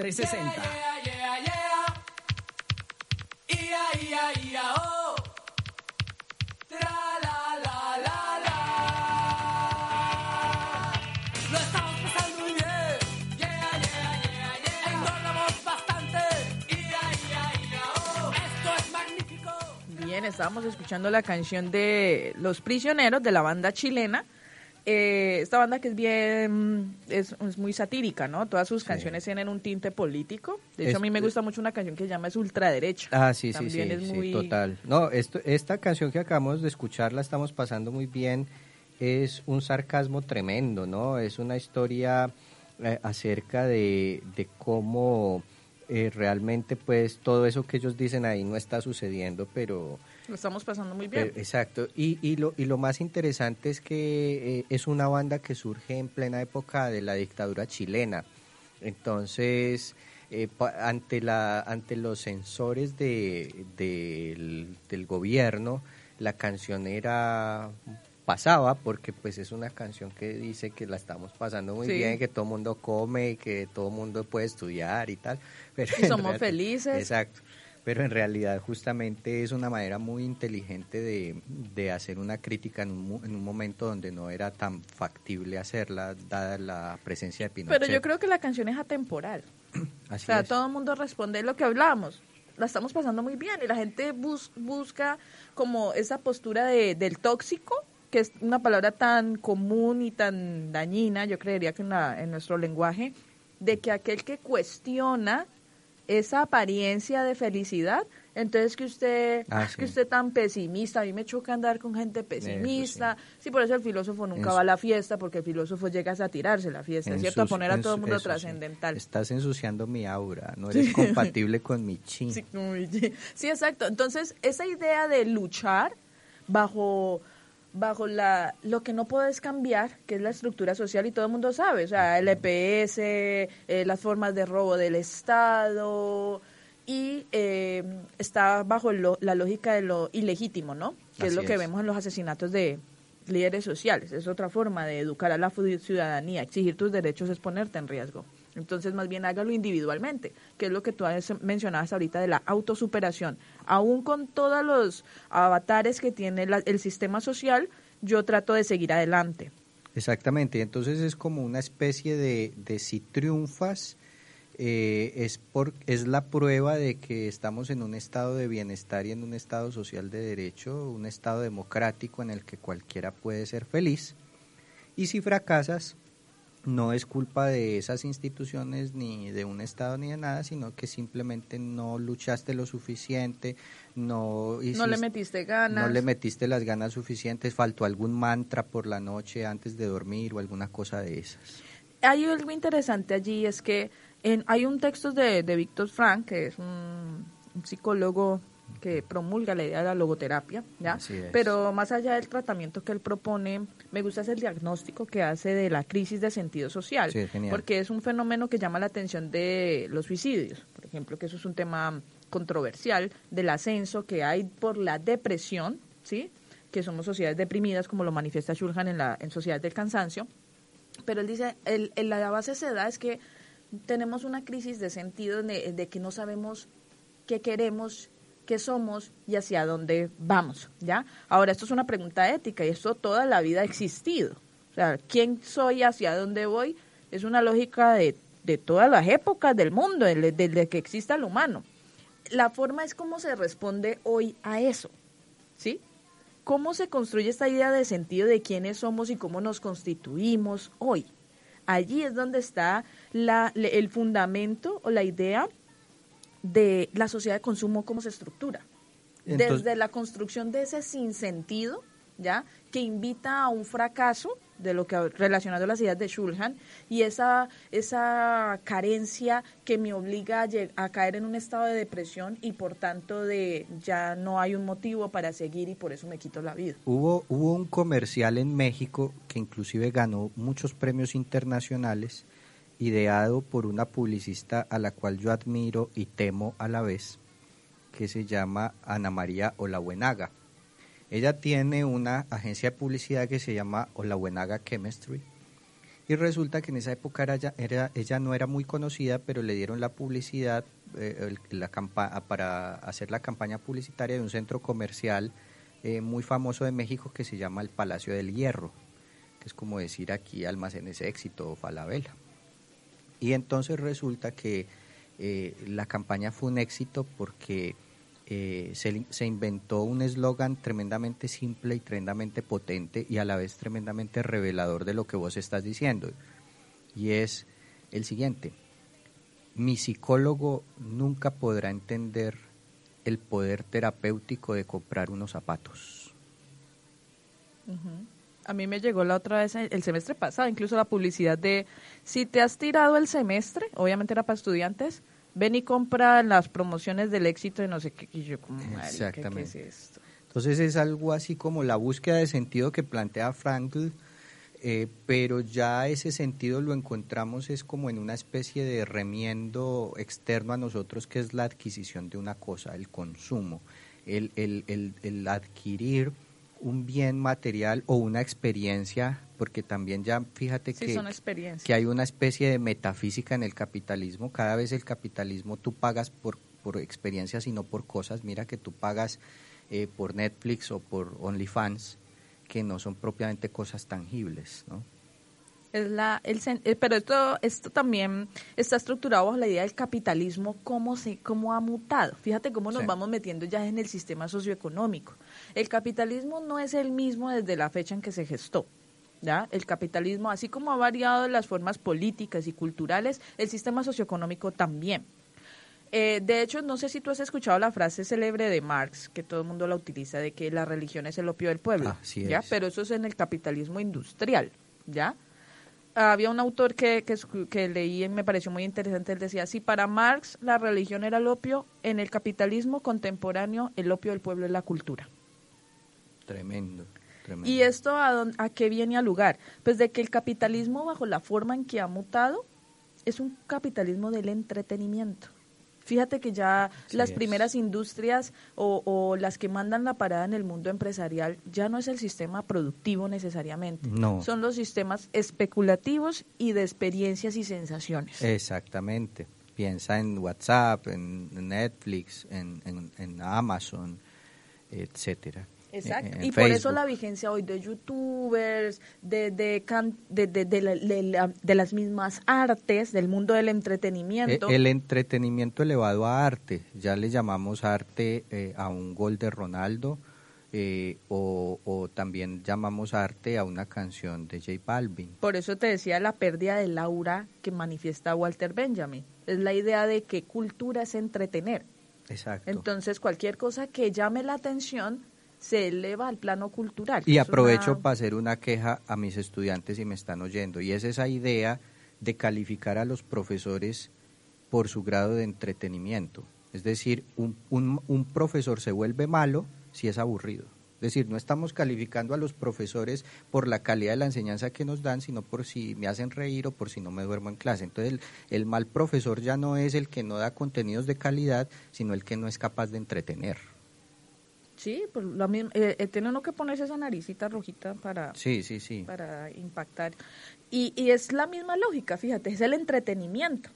360. Bien, estábamos escuchando la canción de Los Prisioneros de la banda chilena. Eh, esta banda que es bien es, es muy satírica, ¿no? Todas sus canciones tienen un tinte político. De hecho, Es- a mí me gusta mucho una canción que se llama Es Ultraderecha. Ah, sí, sí, sí, También es sí, muy- total. No, esto, esta canción que acabamos de escuchar la estamos pasando muy bien. Es un sarcasmo tremendo, ¿no? Es una historia eh, acerca de, de cómo eh, realmente, pues, todo eso que ellos dicen ahí no está sucediendo, pero... Lo estamos pasando muy bien. pero- exacto. Y, y, lo, y lo más interesante es que eh, es una banda que surge en plena época de la dictadura chilena. Entonces, eh, pa- ante, la, ante los censores de, del, del gobierno, la canción era pasaba porque pues es una canción que dice que la estamos pasando muy Sí. bien, que todo el mundo come y que todo el mundo puede estudiar y tal. Pero Y somos realidad- felices. Exacto. Pero en realidad justamente es una manera muy inteligente de, de hacer una crítica en un, en un momento donde no era tan factible hacerla, dada la presencia de Pinochet. Pero yo creo que la canción es atemporal. Así o sea, es. todo el mundo responde lo que hablamos. La estamos pasando muy bien y la gente bus- busca como esa postura de, del tóxico, que es una palabra tan común y tan dañina, yo creería que en, la- en nuestro lenguaje, de que aquel que cuestiona esa apariencia de felicidad, entonces que usted, Ah, ah, sí. que usted tan pesimista, a mí me choca andar con gente pesimista, sí. por eso el filósofo nunca En va a la fiesta, porque el filósofo llega a tirarse la fiesta, ¿cierto? A poner a todo el mundo eso sí. trascendental. Estás ensuciando mi aura, no eres compatible con mi chi. Sí, muy bien. Sí, exacto. Entonces, esa idea de luchar bajo bajo la lo que no puedes cambiar, que es la estructura social y todo el mundo sabe, o sea, el EPS, eh, las formas de robo del Estado y eh, está bajo lo- la lógica de lo ilegítimo, ¿no? Que es lo que es. vemos en los asesinatos de líderes sociales. Es otra forma de educar a la ciudadanía. Exigir tus derechos es ponerte en riesgo. Entonces, más bien hágalo individualmente, que es lo que tú mencionabas ahorita de la autosuperación. Aún con todos los avatares que tiene la- el sistema social, yo trato de seguir adelante. Exactamente, entonces es como una especie de, de si triunfas, eh, es, por, es la prueba de que estamos en un estado de bienestar y en un estado social de derecho, un estado democrático en el que cualquiera puede ser feliz. Y si fracasas, no es culpa de esas instituciones ni de un estado ni de nada, sino que simplemente no luchaste lo suficiente, no no le metiste ganas. no le metiste las ganas suficientes, faltó algún mantra por la noche antes de dormir o alguna cosa de esas. hay algo interesante allí, es que en, hay un texto de, de Víctor Frank, que es un, un psicólogo que promulga la idea de la logoterapia, ¿ya? Pero más allá del tratamiento que él propone, me gusta ese diagnóstico que hace de la crisis de sentido social, Sí, porque es un fenómeno que llama la atención de los suicidios, por ejemplo, que eso es un tema controversial del ascenso que hay por la depresión, ¿sí? Que somos sociedades deprimidas, como lo manifiesta Shulhan en la en Sociedades del Cansancio, pero él dice, el, el- la base se da es que tenemos una crisis de sentido de, de que no sabemos qué queremos, qué somos y hacia dónde vamos, ¿ya? Ahora, esto es una pregunta ética y esto toda la vida ha existido. O sea, ¿quién soy, hacia dónde voy? Es una lógica de, de todas las épocas del mundo, desde, que exista el humano. La forma es cómo se responde hoy a eso, ¿sí? ¿Cómo se construye esta idea de sentido de quiénes somos y cómo nos constituimos hoy? Allí es donde está la, el fundamento o la idea de la sociedad de consumo, cómo se estructura. Entonces- Desde la construcción de ese sinsentido, ¿ya? Que invita a un fracaso de lo que relacionado a las ideas de Shulhan y esa esa carencia que me obliga a, a caer en un estado de depresión y por tanto de ya no hay un motivo para seguir y por eso me quito la vida. Hubo, hubo un comercial en México que inclusive ganó muchos premios internacionales, ideado por una publicista a la cual yo admiro y temo a la vez, que se llama Ana María Olabuenaga. Ella tiene una agencia de publicidad que se llama Olabuenaga Chemistry Y resulta que en esa época era, era- ella no era muy conocida, pero le dieron la publicidad eh, la para hacer la campaña publicitaria de un centro comercial eh, muy famoso de México que se llama el Palacio del Hierro, que es como decir aquí Almacenes Éxito o Falabella. Y entonces resulta que eh, la campaña fue un éxito porque eh, se, se inventó un eslogan tremendamente simple y tremendamente potente y a la vez tremendamente revelador de lo que vos estás diciendo. Y es el siguiente. Mi psicólogo nunca podrá entender el poder terapéutico de comprar unos zapatos. A mí me llegó la otra vez el semestre pasado, incluso la publicidad de si te has tirado el semestre, obviamente era para estudiantes, ven y compra las promociones del éxito de no sé qué. Y yo como, marica, ¿qué es Exactamente. esto? Entonces es algo así como la búsqueda de sentido que plantea Frankl, eh, pero ya ese sentido lo encontramos es como en una especie de remiendo externo a nosotros que es la adquisición de una cosa, el consumo, el, el, el, el adquirir un bien material o una experiencia, porque también ya fíjate Sí, que, que hay una especie de metafísica en el capitalismo. Cada vez el capitalismo tú pagas por, por experiencias y no por cosas. Mira que tú pagas eh, por Netflix o por OnlyFans, que no son propiamente cosas tangibles, ¿no? Es la, el, eh, pero esto, esto también está estructurado bajo la idea del capitalismo, cómo, se, cómo ha mutado. Fíjate cómo nos Sí. vamos metiendo ya en el sistema socioeconómico. El capitalismo no es el mismo desde la fecha en que se gestó. ¿ya? El capitalismo, así como ha variado las formas políticas y culturales, el sistema socioeconómico también. Eh, de hecho, no sé si tú has escuchado la frase célebre de Marx, que todo el mundo la utiliza, de que la religión es el opio del pueblo. Así ¿ya? es. Pero eso es en el capitalismo industrial. ¿ya? Había un autor que, que, que leí y me pareció muy interesante. Él decía, si para Marx la religión era el opio, en el capitalismo contemporáneo el opio del pueblo es la cultura. Tremendo, tremendo. ¿Y esto a, dón- a qué viene a lugar? Pues de que el capitalismo bajo la forma en que ha mutado es un capitalismo del entretenimiento. Fíjate que ya las es. primeras industrias o, o las que mandan la parada en el mundo empresarial ya no es el sistema productivo necesariamente. No. Son los sistemas especulativos y de experiencias y sensaciones. Exactamente. Piensa en WhatsApp, en en Netflix, en, en, en Amazon, etcétera. Exacto. En- y por eso la vigencia hoy de youtubers, de, de, can- de, de, de la- de la- de las mismas artes, del mundo del entretenimiento. El entretenimiento elevado a arte, ya le llamamos arte eh, a un gol de Ronaldo eh, o, o también llamamos arte a una canción de J Balvin. Por eso te decía la pérdida del aura que manifiesta Walter Benjamin. Es la idea de que cultura es entretener. Exacto. Entonces, cualquier cosa que llame la atención se eleva al plano cultural. y aprovecho una- para hacer una queja a mis estudiantes si me están oyendo, y es esa idea de calificar a los profesores por su grado de entretenimiento. Es decir, un, un- un profesor se vuelve malo si es aburrido. Es decir, no estamos calificando a los profesores por la calidad de la enseñanza que nos dan, sino por si me hacen reír o por si no me duermo en clase. Entonces, el, el mal profesor ya no es el que no da contenidos de calidad, sino el que no es capaz de entretener. Sí, pues lo mismo, eh, eh, tiene uno que ponerse esa naricita rojita para, Sí, sí, sí. para impactar. Y, y es la misma lógica, fíjate, es el entretenimiento.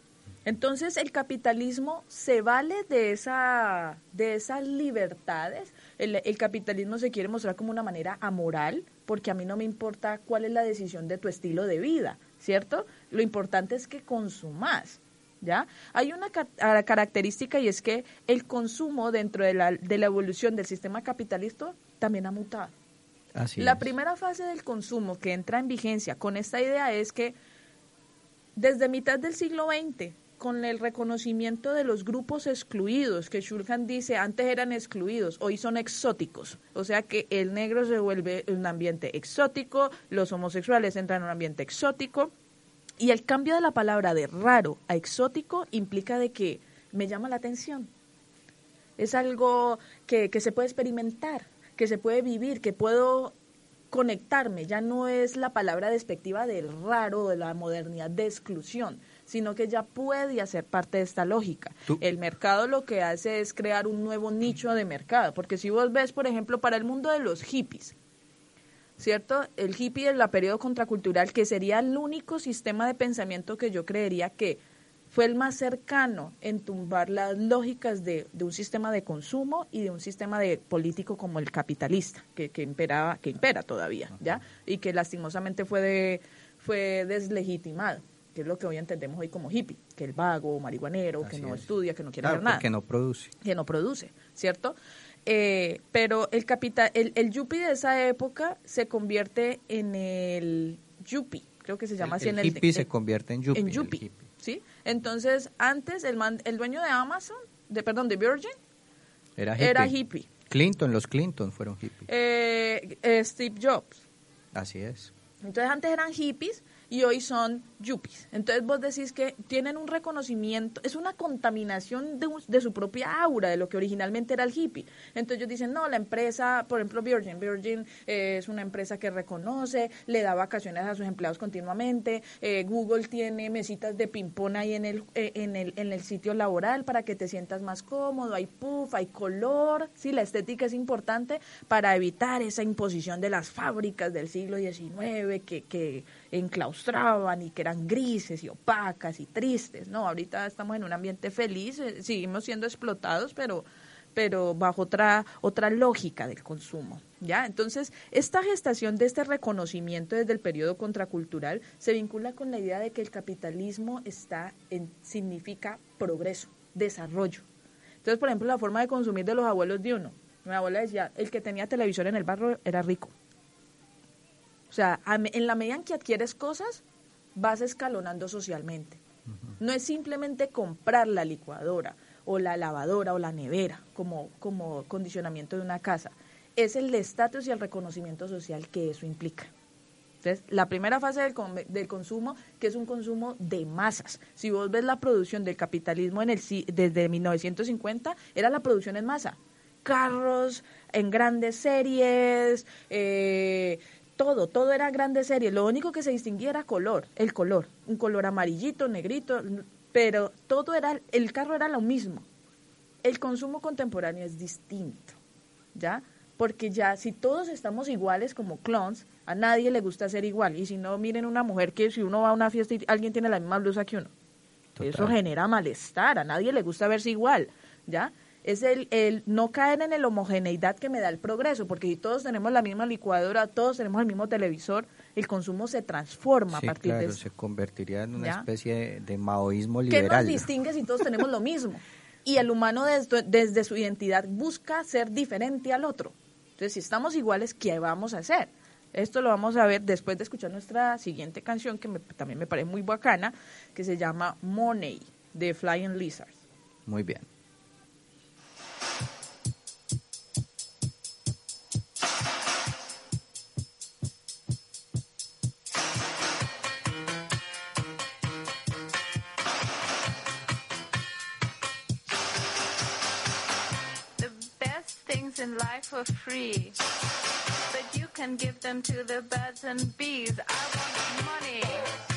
Entonces el capitalismo se vale de esa de esas libertades. El, el capitalismo se quiere mostrar como una manera amoral, porque a mí no me importa cuál es la decisión de tu estilo de vida, ¿cierto? Lo importante es que consumas. ¿Ya? Hay una ca- característica y es que el consumo dentro de la, de la evolución del sistema capitalista también ha mutado. Así La es. primera fase del consumo que entra en vigencia con esta idea es que desde mitad del siglo XX, con el reconocimiento de los grupos excluidos, que Shulhan dice antes eran excluidos, hoy son exóticos. O sea que el negro se vuelve un ambiente exótico, los homosexuales entran en un ambiente exótico. Y el cambio de la palabra de raro a exótico implica de que me llama la atención, es algo que, que se puede experimentar, que se puede vivir, que puedo conectarme. Ya no es la palabra despectiva del raro, de la modernidad de exclusión, sino que ya puede hacer parte de esta lógica. Tú- El mercado lo que hace es crear un nuevo nicho de mercado, porque si vos ves, por ejemplo, para el mundo de los hippies, ¿cierto? El hippie la periodo contracultural, que sería el único sistema de pensamiento que yo creería que fue el más cercano en tumbar las lógicas de, de un sistema de consumo y de un sistema de político como el capitalista, que, que imperaba, que impera todavía, ¿ya? Y que lastimosamente fue de, fue deslegitimado, que es lo que hoy entendemos hoy como hippie, que el vago, marihuanero, que no es. estudia, que no quiere Claro, hacer nada porque no produce. que no produce, ¿cierto? Eh, pero el capital, el, el yuppie de esa época se convierte en el yuppie, creo que se llama así el en el hippie se convierte en yuppie. en el yuppie. ¿sí? Entonces, antes el man- el dueño de Amazon, de perdón, de Virgin, Era hippie. era hippie. Clinton, los Clinton fueron hippies. Eh, eh, Steve Jobs. Así es. Entonces antes eran hippies y hoy son yuppies. Entonces vos decís que tienen un reconocimiento, es una contaminación de, de su propia aura, de lo que originalmente era el hippie. Entonces ellos dicen, no, la empresa, por ejemplo Virgin, Virgin eh, es una empresa que reconoce, le da vacaciones a sus empleados continuamente, eh, Google tiene mesitas de ping-pong ahí en el, eh, en, el, en el sitio laboral para que te sientas más cómodo, hay puff, hay color, sí, la estética es importante para evitar esa imposición de las fábricas del siglo XIX que, que enclaustraban y que eran grises y opacas y tristes, ¿no? Ahorita estamos en un ambiente feliz, eh, seguimos siendo explotados, pero pero bajo otra otra lógica del consumo, ¿ya? Entonces, esta gestación de este reconocimiento desde el periodo contracultural se vincula con la idea de que el capitalismo está en significa progreso, desarrollo. Entonces, por ejemplo, la forma de consumir de los abuelos de uno. Mi abuela decía, el que tenía televisor en el barrio era rico. O sea, en la medida en que adquieres cosas, vas escalonando socialmente. No es simplemente comprar la licuadora o la lavadora o la nevera como, como condicionamiento de una casa. Es el estatus y el reconocimiento social que eso implica. Entonces, la primera fase del, del consumo, que es un consumo de masas. Si vos ves la producción del capitalismo en el, si- desde 1950, era la producción en masa. Carros en grandes series, eh, todo, todo era grandes series. Lo único que se distinguía era color, el color. Un color amarillito, negrito, pero todo era, el carro era lo mismo. El consumo contemporáneo es distinto. ¿ya? Porque ya si todos estamos iguales como clones, a nadie le gusta ser igual. Y si no, miren una mujer que si uno va a una fiesta y alguien tiene la misma blusa que uno. Eso genera malestar, a nadie le gusta verse igual, ¿ya? Es el, el no caer en el homogeneidad que me da el progreso, porque si todos tenemos la misma licuadora, todos tenemos el mismo televisor, el consumo se transforma Sí, a partir claro, de eso. se convertiría en una ¿Ya? especie de, de maoísmo ¿Qué nos liberal. distingue si todos tenemos lo mismo? Y el humano desde, desde su identidad busca ser diferente al otro. Entonces, si estamos iguales, ¿qué vamos a hacer? Esto lo vamos a ver después de escuchar nuestra siguiente canción, que me- también me parece muy bacana, que se llama Money, de Flying Lizards. Muy bien. The best things in life are free, but you can give them to the birds and bees. I want money.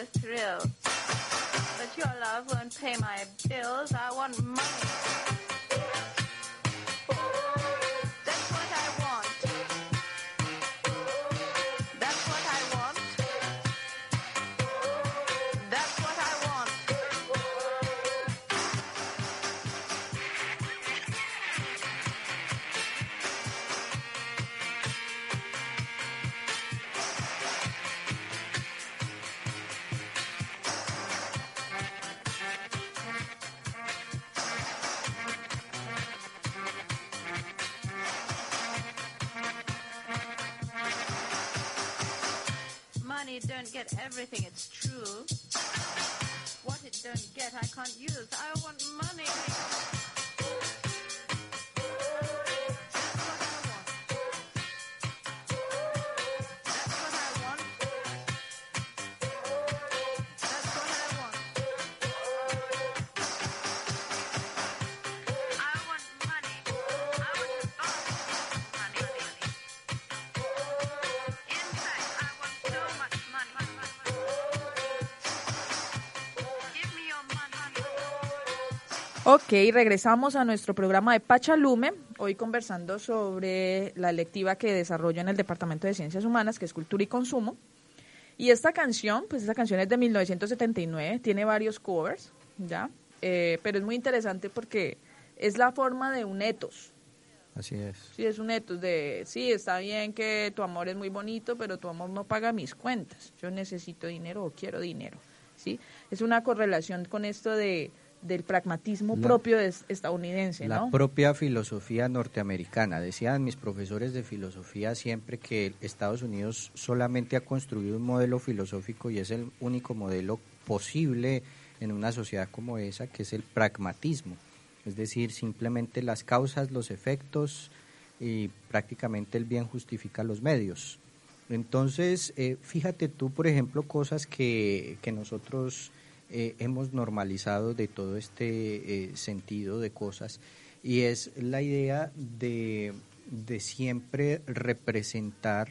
A thrill. But your love won't pay my bills. Ok, regresamos a nuestro programa de Pachalume, hoy conversando sobre la electiva que desarrollo en el Departamento de Ciencias Humanas, que es Cultura y Consumo. Y esta canción, pues esta canción es de 1979, tiene varios covers, ¿ya? Eh, pero es muy interesante porque es la forma de un etos. Así es. Sí, es un etos de, sí, está bien que tu amor es muy bonito, pero tu amor no paga mis cuentas. Yo necesito dinero o quiero dinero, ¿sí? Es una correlación con esto de del pragmatismo La- propio de- estadounidense, La ¿no? propia filosofía norteamericana. Decían mis profesores de filosofía siempre que Estados Unidos solamente ha construido un modelo filosófico y es el único modelo posible en una sociedad como esa, que es el pragmatismo. Es decir, simplemente las causas, los efectos y prácticamente el bien justifica los medios. Entonces, eh, fíjate tú, por ejemplo, cosas que, que nosotros eh, hemos normalizado de todo este eh, sentido de cosas y es la idea de, de siempre representar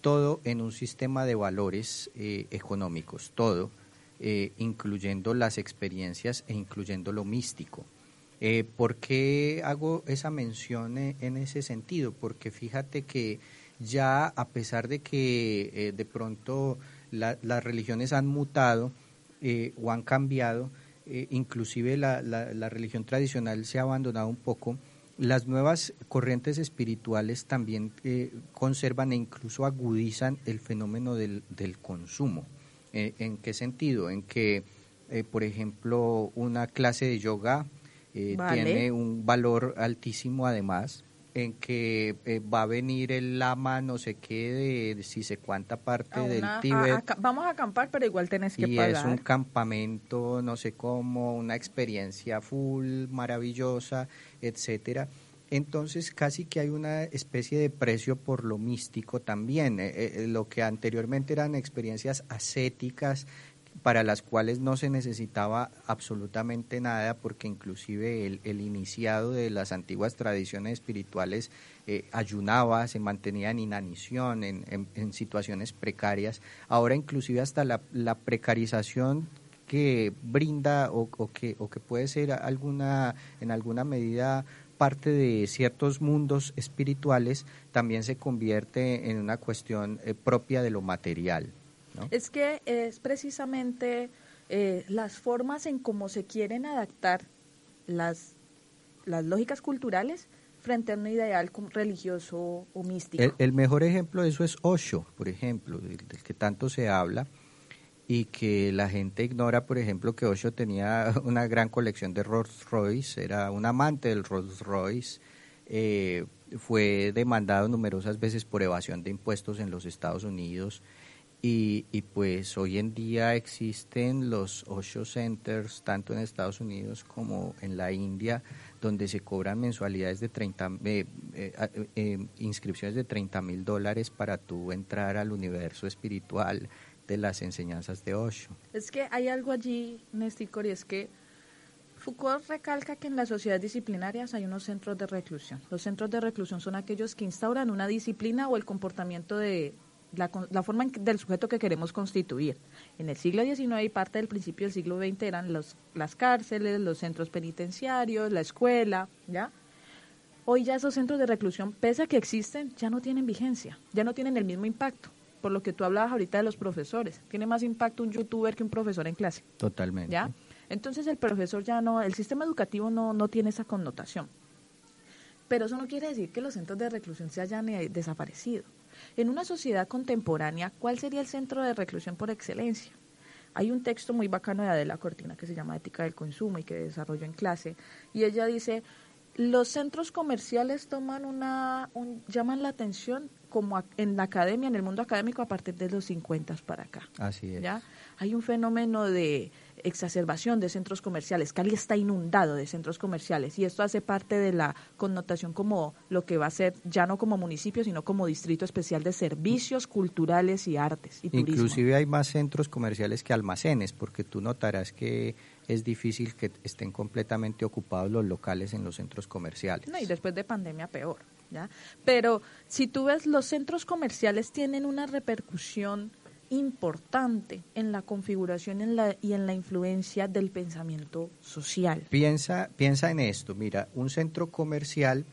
todo en un sistema de valores eh, económicos, todo, incluyendo las experiencias e incluyendo lo místico. Eh, ¿Por qué hago esa mención en ese sentido? Porque fíjate que ya a pesar de que de pronto la- las religiones han mutado eh, o han cambiado, eh, inclusive la, la- la religión tradicional se ha abandonado un poco, las nuevas corrientes espirituales también eh, conservan e incluso agudizan el fenómeno del, del consumo. Eh, ¿En qué sentido? En que, eh, por ejemplo, una clase de yoga eh, Vale. tiene un valor altísimo además, en que eh, va a venir el lama no sé qué de, si sé cuánta parte A del una- Tíbet a- vamos a acampar, pero igual tenés que y pagar. es un campamento, no sé cómo, una experiencia full, maravillosa, etcétera. Entonces casi que hay una especie de precio por lo místico también, eh, eh, lo que anteriormente eran experiencias ascéticas para las cuales no se necesitaba absolutamente nada porque inclusive el, iniciado de las antiguas tradiciones espirituales eh, ayunaba, se mantenía en inanición, en, situaciones precarias. Ahora inclusive hasta la, precarización que brinda o, o que, o que puede ser alguna, en alguna medida parte de ciertos mundos espirituales también se convierte en una cuestión eh, propia de lo material. ¿No? Es que es precisamente eh, las formas en cómo se quieren adaptar las, las lógicas culturales frente a un ideal religioso o místico. El, el mejor ejemplo de eso es Osho, por ejemplo, del, del que tanto se habla y que la gente ignora, por ejemplo, que Osho tenía una gran colección de Rolls Royce, era un amante del Rolls Royce, eh, fue demandado numerosas veces por evasión de impuestos en los Estados Unidos y, y pues hoy en día existen los Osho Centers, tanto en Estados Unidos como en la India, donde se cobran mensualidades de 30, eh, eh, eh, inscripciones de 30 mil dólares para tú entrar al universo espiritual de las enseñanzas de Osho. Es que hay algo allí, Néstor, y es que Foucault recalca que en las sociedades disciplinarias hay unos centros de reclusión. Los centros de reclusión son aquellos que instauran una disciplina o el comportamiento de la, la forma en del sujeto que queremos constituir. En el siglo XIX y parte del principio del siglo XX eran los, las cárceles, los centros penitenciarios, la escuela, ¿ya? Hoy ya esos centros de reclusión, pese a que existen, ya no tienen vigencia, ya no tienen el mismo impacto. Por lo que tú hablabas ahorita de los profesores. Tiene más impacto un youtuber que un profesor en clase. Totalmente. ¿Ya? Entonces el profesor ya no, el sistema educativo no, no tiene esa connotación. Pero eso no quiere decir que los centros de reclusión se hayan eh, desaparecido. En una sociedad contemporánea, ¿cuál sería el centro de reclusión por excelencia? Hay un texto muy bacano de Adela Cortina que se llama Ética del Consumo y que desarrollo en clase. Y ella dice, los centros comerciales toman una, un- llaman la atención como a- en la academia, en el mundo académico, a partir de los 50 para acá. Así es. ¿ya? Hay un fenómeno de exacerbación de centros comerciales. Cali está inundado de centros comerciales y esto hace parte de la connotación como lo que va a ser ya no como municipio, sino como distrito especial de servicios culturales y artes y turismo. Inclusive hay más centros comerciales que almacenes, porque tú notarás que es difícil que estén completamente ocupados los locales en los centros comerciales. No, y después de pandemia peor, ¿ya? Pero si tú ves, los centros comerciales tienen una repercusión importante en la configuración en la, y en la influencia del pensamiento social. Piensa, piensa en esto, mira, un centro comercial,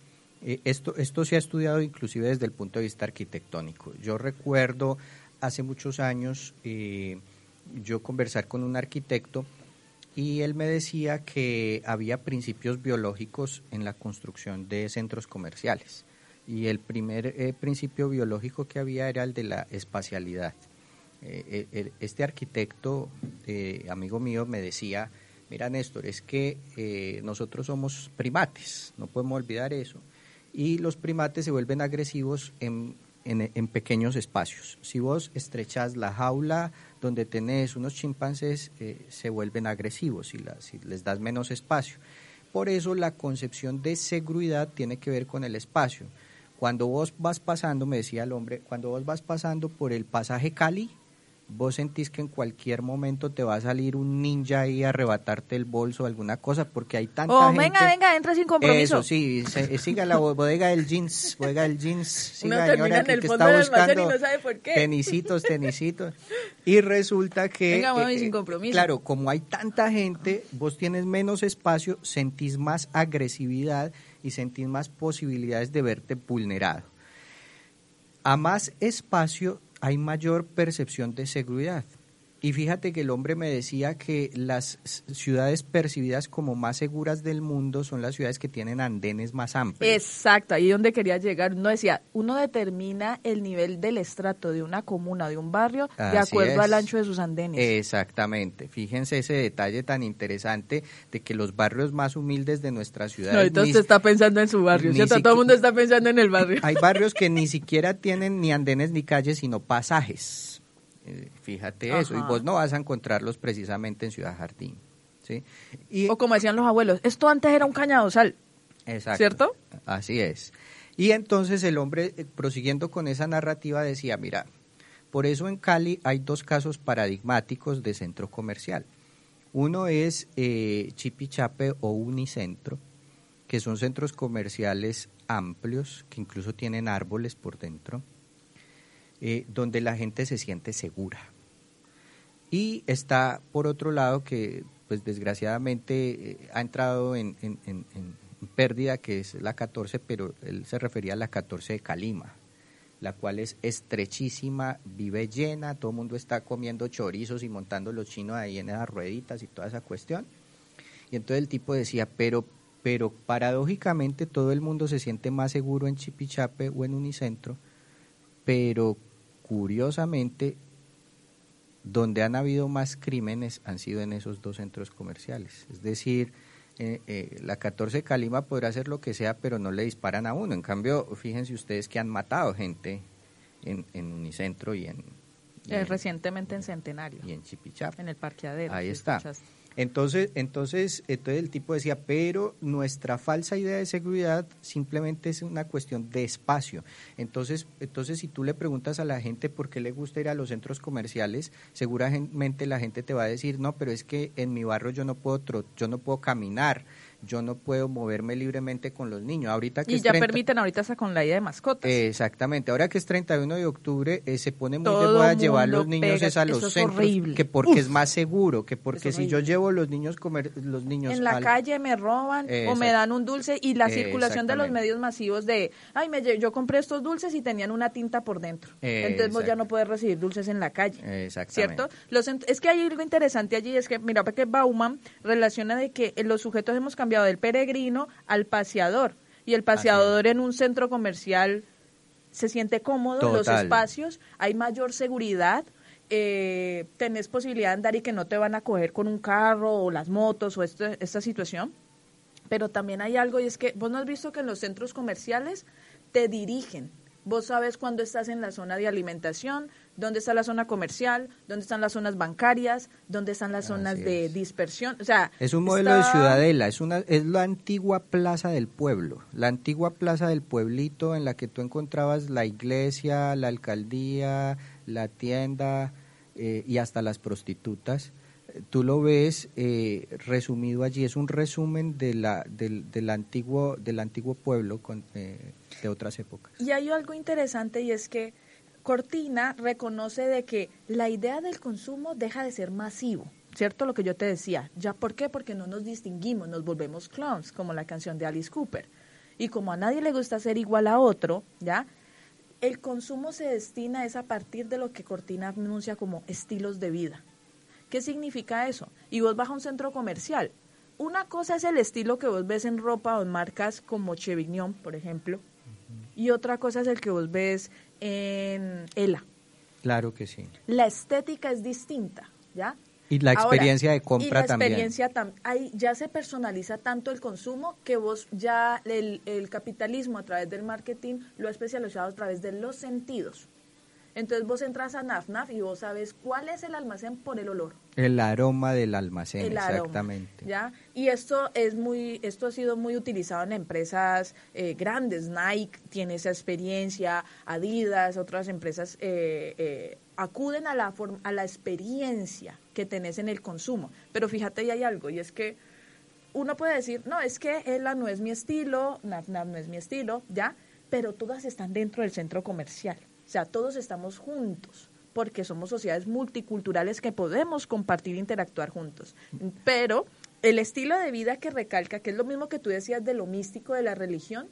eh, esto, esto se ha estudiado inclusive desde el punto de vista arquitectónico. Yo recuerdo hace muchos años eh, yo conversar con un arquitecto y él me decía que había principios biológicos en la construcción de centros comerciales. Y el primer eh, principio biológico que había era el de la espacialidad. Eh, el- este arquitecto, eh, amigo mío, me decía, mira Néstor, es que eh, nosotros somos primates, no podemos olvidar eso. Y los primates se vuelven agresivos en, en- pequeños espacios. Si vos estrechas la jaula donde tenés unos chimpancés, eh, se vuelven agresivos si, la- si les das menos espacio. Por eso la concepción de seguridad tiene que ver con el espacio. Cuando vos vas pasando, me decía el hombre, cuando vos vas pasando por el pasaje Cali, vos sentís que en cualquier momento te va a salir un ninja ahí a arrebatarte el bolso o alguna cosa, porque hay tanta Oh, gente. venga, venga, entra sin compromiso. Eso, sí, se- siga la bo- bodega del jeans, bodega del jeans. Siga, señora, que- que está y buscando no sabe por qué. Tenisitos, tenisitos. Y resulta que... eh, Venga, mami, sin compromiso. Claro, como hay tanta gente, vos tienes menos espacio, sentís más agresividad y sentís más posibilidades de verte vulnerado. A más espacio hay mayor percepción de seguridad. Y fíjate que el hombre me decía que las ciudades percibidas como más seguras del mundo son las ciudades que tienen andenes más amplios. Exacto, ahí donde quería llegar. Uno decía, uno determina el nivel del estrato de una comuna, de un barrio, de acuerdo es. al ancho de sus andenes. Exactamente. Fíjense ese detalle tan interesante de que los barrios más humildes de nuestra ciudad. No, ahorita usted está pensando en su barrio, ni Todo el mundo está pensando en el barrio. Hay barrios que ni siquiera tienen ni andenes ni calles, sino pasajes. Eh, fíjate eso. Y vos no vas a encontrarlos precisamente en Ciudad Jardín. ¿sí? Y, O como decían los abuelos, esto antes era un cañadosal. Exacto. ¿Cierto? Así es. Y entonces el hombre, eh, prosiguiendo con esa narrativa, decía, mira, por eso en Cali hay dos casos paradigmáticos de centro comercial. Uno es eh, Chipichape o Unicentro, que son centros comerciales amplios, que incluso tienen árboles por dentro, eh, donde la gente se siente segura. Y está, por otro lado, que pues desgraciadamente eh, ha entrado en, en- pérdida, que es la 14, pero él se refería a la 14 de Calima, la cual es estrechísima, vive llena, todo el mundo está comiendo chorizos y montando los chinos ahí en esas rueditas y toda esa cuestión. Y entonces el tipo decía, pero, pero paradójicamente todo el mundo se siente más seguro en Chipichape o en Unicentro, pero curiosamente donde han habido más crímenes han sido en esos dos centros comerciales. Es decir, eh, eh, la 14 de Calima podrá hacer lo que sea, pero no le disparan a uno. En cambio, fíjense ustedes que han matado gente en, en Unicentro y en, y Eh, en- recientemente en Centenario, y en Chipichape. en el parqueadero. Ahí está. escuchaste. Entonces, entonces, entonces el tipo decía, pero nuestra falsa idea de seguridad simplemente es una cuestión de espacio. Entonces, entonces si tú le preguntas a la gente por qué le gusta ir a los centros comerciales, seguramente la gente te va a decir, no, pero es que en mi barrio yo no puedo yo no puedo caminar, yo no puedo moverme libremente con los niños. Ahorita que Y ya 30 permiten ahorita hasta con la idea de mascotas. Exactamente, ahora que es 31 de octubre, eh, se pone muy de Todo moda llevar los niños pega, es a los eso es centros, horrible. que porque Uf. es más seguro, que porque si yo llevo los niños comer, los niños en la al- calle me roban o me dan un dulce y la circulación de los medios masivos de, ay, me, yo compré estos dulces y tenían una tinta por dentro. Entonces vos ya no puedes recibir dulces en la calle. Exactamente. ¿Cierto? Los es que hay algo interesante allí, es que, mira, porque Bauman relaciona de que los sujetos hemos cambiado del peregrino al paseador. Y el paseador en un centro comercial se siente cómodo, los espacios, hay mayor seguridad, eh, tenés posibilidad de andar y que no te van a coger con un carro o las motos o esto- esta situación. Pero también hay algo y es que vos no has visto que en los centros comerciales te dirigen. Vos sabes cuándo estás en la zona de alimentación, dónde está la zona comercial, dónde están las zonas bancarias, dónde están las zonas de dispersión. O sea, Es un modelo de ciudadela, es una es la antigua plaza del pueblo, la antigua plaza del pueblito en la que tú encontrabas la iglesia, la alcaldía, la tienda eh, y hasta las prostitutas. Tú lo ves eh, resumido allí, es un resumen de la, del, del antiguo del antiguo pueblo con, eh, de otras épocas. Y hay algo interesante y es que Cortina reconoce de que la idea del consumo deja de ser masivo, ¿cierto? Lo que yo te decía. ¿Ya por qué? Porque no nos distinguimos, nos volvemos clones, como la canción de Alice Cooper. Y como a nadie le gusta ser igual a otro, ¿ya? El consumo se destina es a partir de lo que Cortina anuncia como estilos de vida. ¿Qué significa eso? Y vos vas a un centro comercial. Una cosa es el estilo que vos ves en ropa o en marcas como Chevignon, por ejemplo, y otra cosa es el que vos ves en ELA. Claro que sí. La estética es distinta, ¿ya? Y la Ahora, experiencia de y compra la también. experiencia tam- ahí ya se personaliza tanto el consumo que vos ya el, el capitalismo a través del marketing lo ha especializado a través de los sentidos. Entonces vos entras a NAFNAF y vos sabes cuál es el almacén por el olor. El aroma del almacén, el aroma, exactamente. ¿ya? Y esto es muy, esto ha sido muy utilizado en empresas eh, grandes. Nike tiene esa experiencia, Adidas, otras empresas eh, eh, acuden a la a la experiencia que tenés en el consumo. Pero fíjate, y hay algo, y es que uno puede decir, no, es que ELA no es mi estilo, NAFNAF no es mi estilo, ¿ya? Pero todas están dentro del centro comercial. O sea, todos estamos juntos porque somos sociedades multiculturales que podemos compartir e interactuar juntos. Pero el estilo de vida que recalca, que es lo mismo que tú decías de lo místico de la religión,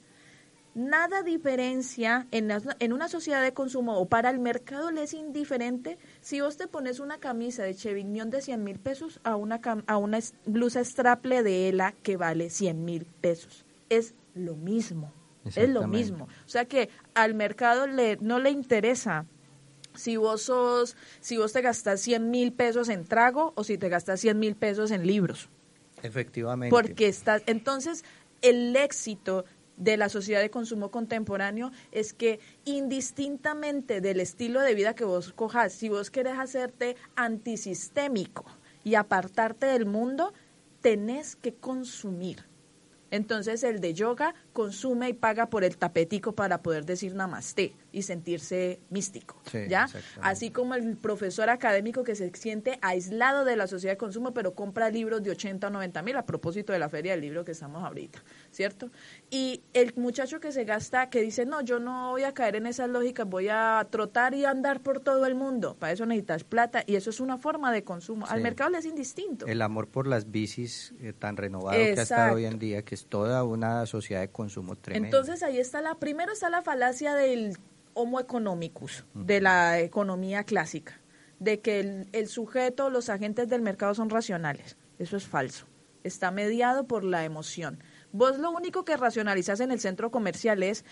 nada diferencia en, en una sociedad de consumo o para el mercado le es indiferente si vos te pones una camisa de Chevignon de 100 mil pesos a una, a una blusa straple de ELA que vale 100 mil pesos. Es lo mismo. Es lo mismo. O sea que al mercado le, no le interesa si vos sos, si vos te gastas 100 mil pesos en trago o si te gastas 100 mil pesos en libros. Efectivamente. Porque entonces el éxito de la sociedad de consumo contemporáneo es que indistintamente del estilo de vida que vos cojas, si vos querés hacerte antisistémico y apartarte del mundo, tenés que consumir. Entonces el de yoga consume y paga por el tapetico para poder decir namaste y sentirse místico, Sí, ¿ya? Así como el profesor académico que se siente aislado de la sociedad de consumo, pero compra libros de 80 o 90 mil a propósito de la feria del libro que estamos ahorita, ¿cierto? Y el muchacho que se gasta, que dice, no, yo no voy a caer en esas lógicas, voy a trotar y andar por todo el mundo, para eso necesitas plata y eso es una forma de consumo. Al mercado le es indistinto. El amor por las bicis eh, tan renovado que ha estado hoy en día, que es toda una sociedad de consumo tremendo. Entonces ahí está la, primero está la falacia del homo economicus, de la economía clásica, de que el, el sujeto, los agentes del mercado son racionales. Eso es falso. Está mediado por la emoción. Vos lo único que racionalizas en el centro comercial es,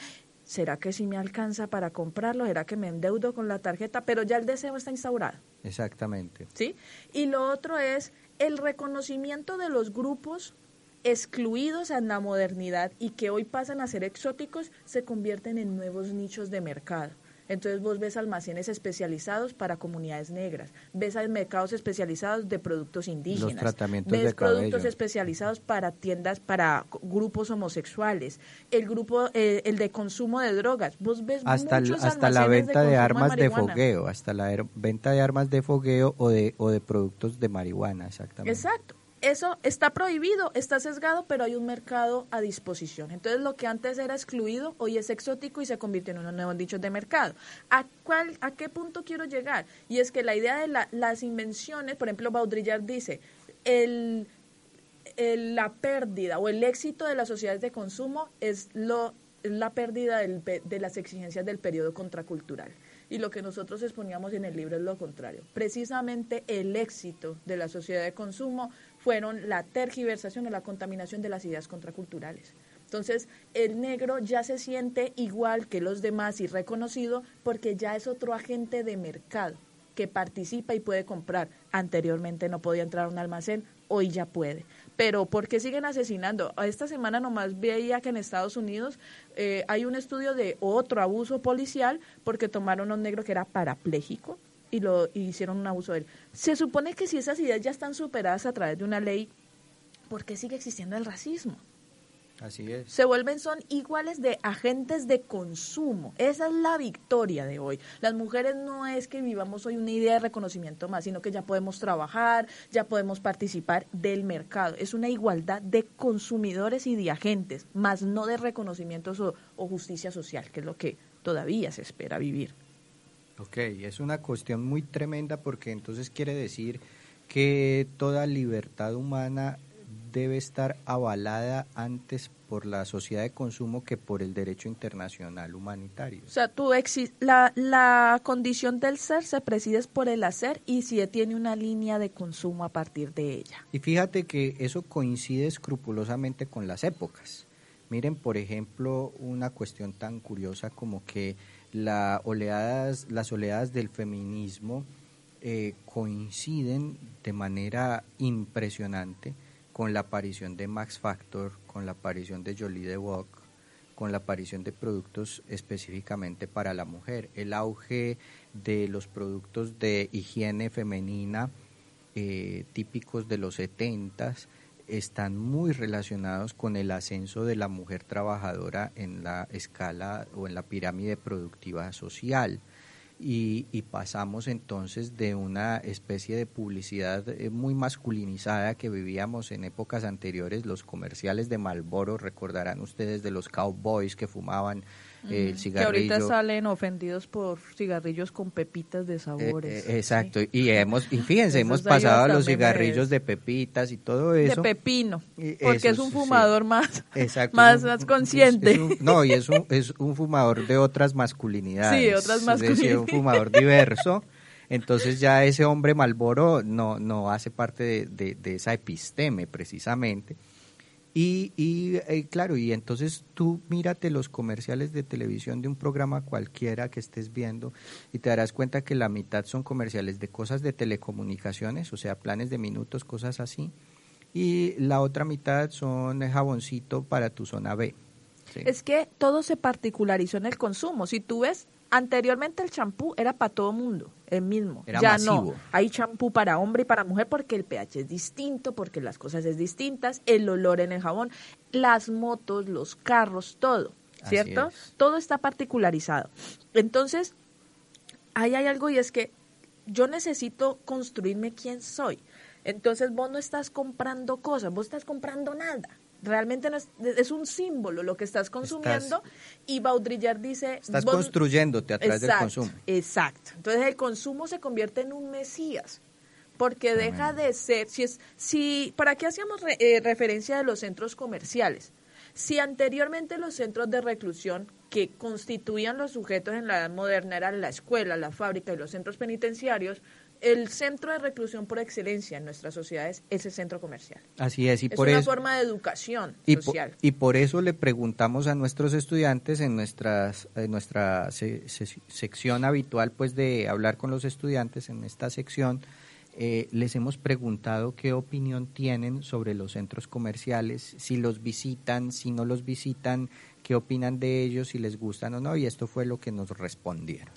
¿será que si me alcanza para comprarlo? ¿Será que me endeudo con la tarjeta? Pero ya el deseo está instaurado. Exactamente. ¿sí? Y lo otro es el reconocimiento de los grupos excluidos en la modernidad y que hoy pasan a ser exóticos, se convierten en nuevos nichos de mercado. Entonces vos ves almacenes especializados para comunidades negras, ves mercados especializados de productos indígenas, tratamientos ves de cabello. productos especializados para tiendas para grupos homosexuales, el grupo eh, el de consumo de drogas, vos ves Hasta, muchos hasta la venta de, armas de, marihuana. fogueo, hasta la er- venta de armas de fogueo o de, o de productos de marihuana, exactamente. Exacto. Eso está prohibido, está sesgado, pero hay un mercado a disposición. Entonces, lo que antes era excluido, hoy es exótico y se convirtió en unos nuevos dichos de mercado. ¿A, cuál, ¿A qué punto quiero llegar? Y es que la idea de la- las invenciones, por ejemplo, Baudrillard dice, el, la pérdida o el éxito de las sociedades de consumo es lo la pérdida de las exigencias del periodo contracultural. Y lo que nosotros exponíamos en el libro es lo contrario. Precisamente el éxito de la sociedad de consumo fueron la tergiversación o la contaminación de las ideas contraculturales. Entonces, el negro ya se siente igual que los demás y reconocido porque ya es otro agente de mercado que participa y puede comprar. Anteriormente no podía entrar a un almacén, hoy ya puede. Pero ¿por qué siguen asesinando? Esta semana nomás veía que en Estados Unidos eh, hay un estudio de otro abuso policial porque tomaron a un negro que era parapléjico y lo y hicieron un abuso de él. Se supone que si esas ideas ya están superadas a través de una ley, ¿por qué sigue existiendo el racismo? Así es. se vuelven son iguales de agentes de consumo. Esa es la victoria de hoy. Las mujeres no es que vivamos hoy una idea de reconocimiento más, sino que ya podemos trabajar, ya podemos participar del mercado. Es una igualdad de consumidores y de agentes, más no de reconocimientos o, o justicia social, que es lo que todavía se espera vivir. Ok, es una cuestión muy tremenda porque entonces quiere decir que toda libertad humana debe estar avalada antes por la sociedad de consumo que por el derecho internacional humanitario. O sea, tú la, la condición del ser se preside es por el hacer y si tiene una línea de consumo a partir de ella. Y fíjate que eso coincide escrupulosamente con las épocas. Miren, por ejemplo, una cuestión tan curiosa como que la oleadas, las oleadas del feminismo eh, coinciden de manera impresionante con la aparición de Max Factor, con la aparición de Jolie de Wok, con la aparición de productos específicamente para la mujer, el auge de los productos de higiene femenina eh, típicos de los 70 están muy relacionados con el ascenso de la mujer trabajadora en la escala o en la pirámide productiva social. Y, y pasamos entonces de una especie de publicidad eh, muy masculinizada que vivíamos en épocas anteriores, los comerciales de Malboro, recordarán ustedes de los cowboys que fumaban eh, el que cigarrillo. ahorita salen ofendidos por cigarrillos con pepitas de Eh, sabores. eh, exacto, y hemos, y fíjense, hemos de pasado a los cigarrillos de pepitas y todo de eso. pepino, Y porque eso es un sí. fumador más, Exacto, más, es más es- consciente. es un- no, y es un, es un fumador de otras masculinidades. Sí, otras Es decir, un masculinidades. fumador diverso. Entonces ya ese hombre Malboro no, no hace parte de, de- de esa episteme precisamente. Y, y eh, claro, y entonces tú mírate los comerciales de televisión de un programa cualquiera que estés viendo y te darás cuenta que la mitad son comerciales de cosas de telecomunicaciones, o sea, planes de minutos, cosas así, y la otra mitad son jaboncito para tu zona B. Es que todo se particularizó en el consumo. Si tú ves, anteriormente el champú era para todo mundo, el mismo. Era ya masivo. no. Hay champú para hombre y para mujer porque el pH es distinto, porque las cosas es distintas, el olor en el jabón, las motos, los carros, todo, ¿cierto? es. Todo está particularizado. Entonces, ahí hay algo y es que yo necesito construirme quién soy. Entonces vos no estás comprando cosas, vos estás comprando nada. Realmente no es, es un símbolo lo que estás consumiendo y Baudrillard dice... Estás vos- construyéndote a través del consumo. Exacto. Entonces el consumo se convierte en un mesías porque deja de ser, si es, si, ¿para qué hacíamos re- eh, referencia de los centros comerciales? Si anteriormente los centros de reclusión que constituían los sujetos en la edad moderna eran la escuela, la fábrica y los centros penitenciarios, el centro de reclusión por excelencia en nuestras sociedades es el centro comercial. Así es, y es por una eso... forma de educación Y social. y por eso le preguntamos a nuestros estudiantes en, nuestras, en nuestra se- se- sección habitual, pues de hablar con los estudiantes en esta sección, eh, les hemos preguntado qué opinión tienen sobre los centros comerciales, si los visitan, si no los visitan, qué opinan de ellos, si les gustan o no, y esto fue lo que nos respondieron.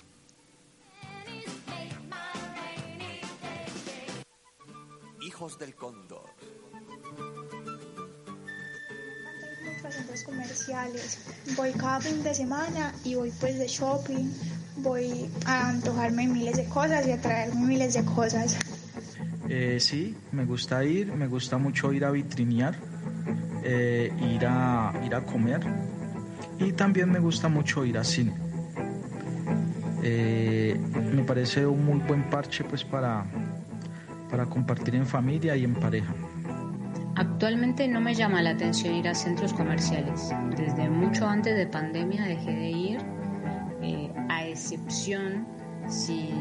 Hijos del Cóndor. muchos centros comerciales. Voy cada fin de semana y voy pues de shopping. Voy a antojarme miles de cosas y a traerme miles de cosas. Eh, sí, me gusta ir, me gusta mucho ir a vitrinear, eh, ir, a, ir a comer y también me gusta mucho ir a cine. Eh, me parece un muy buen parche pues para, para compartir en familia y en pareja. Actualmente no me llama la atención ir a centros comerciales. Desde mucho antes de pandemia dejé de ir, eh, a excepción si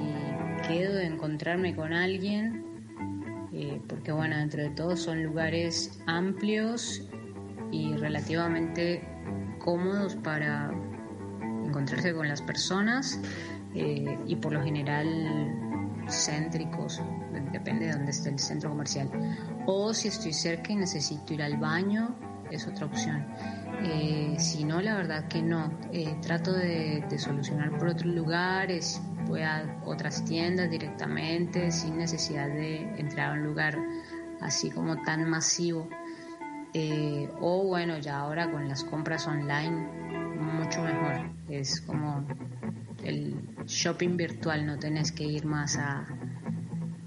quedo de encontrarme con alguien, eh, porque bueno, dentro de todo son lugares amplios y relativamente cómodos para encontrarse con las personas eh, y por lo general céntricos, depende de dónde esté el centro comercial. O si estoy cerca y necesito ir al baño, es otra opción. Eh, si no, la verdad que no. Eh, trato de, de solucionar por otros lugares, voy a otras tiendas directamente, sin necesidad de entrar a un lugar así como tan masivo. Eh, o bueno, ya ahora con las compras online, mucho mejor. Es como el shopping virtual, no tenés que ir más a,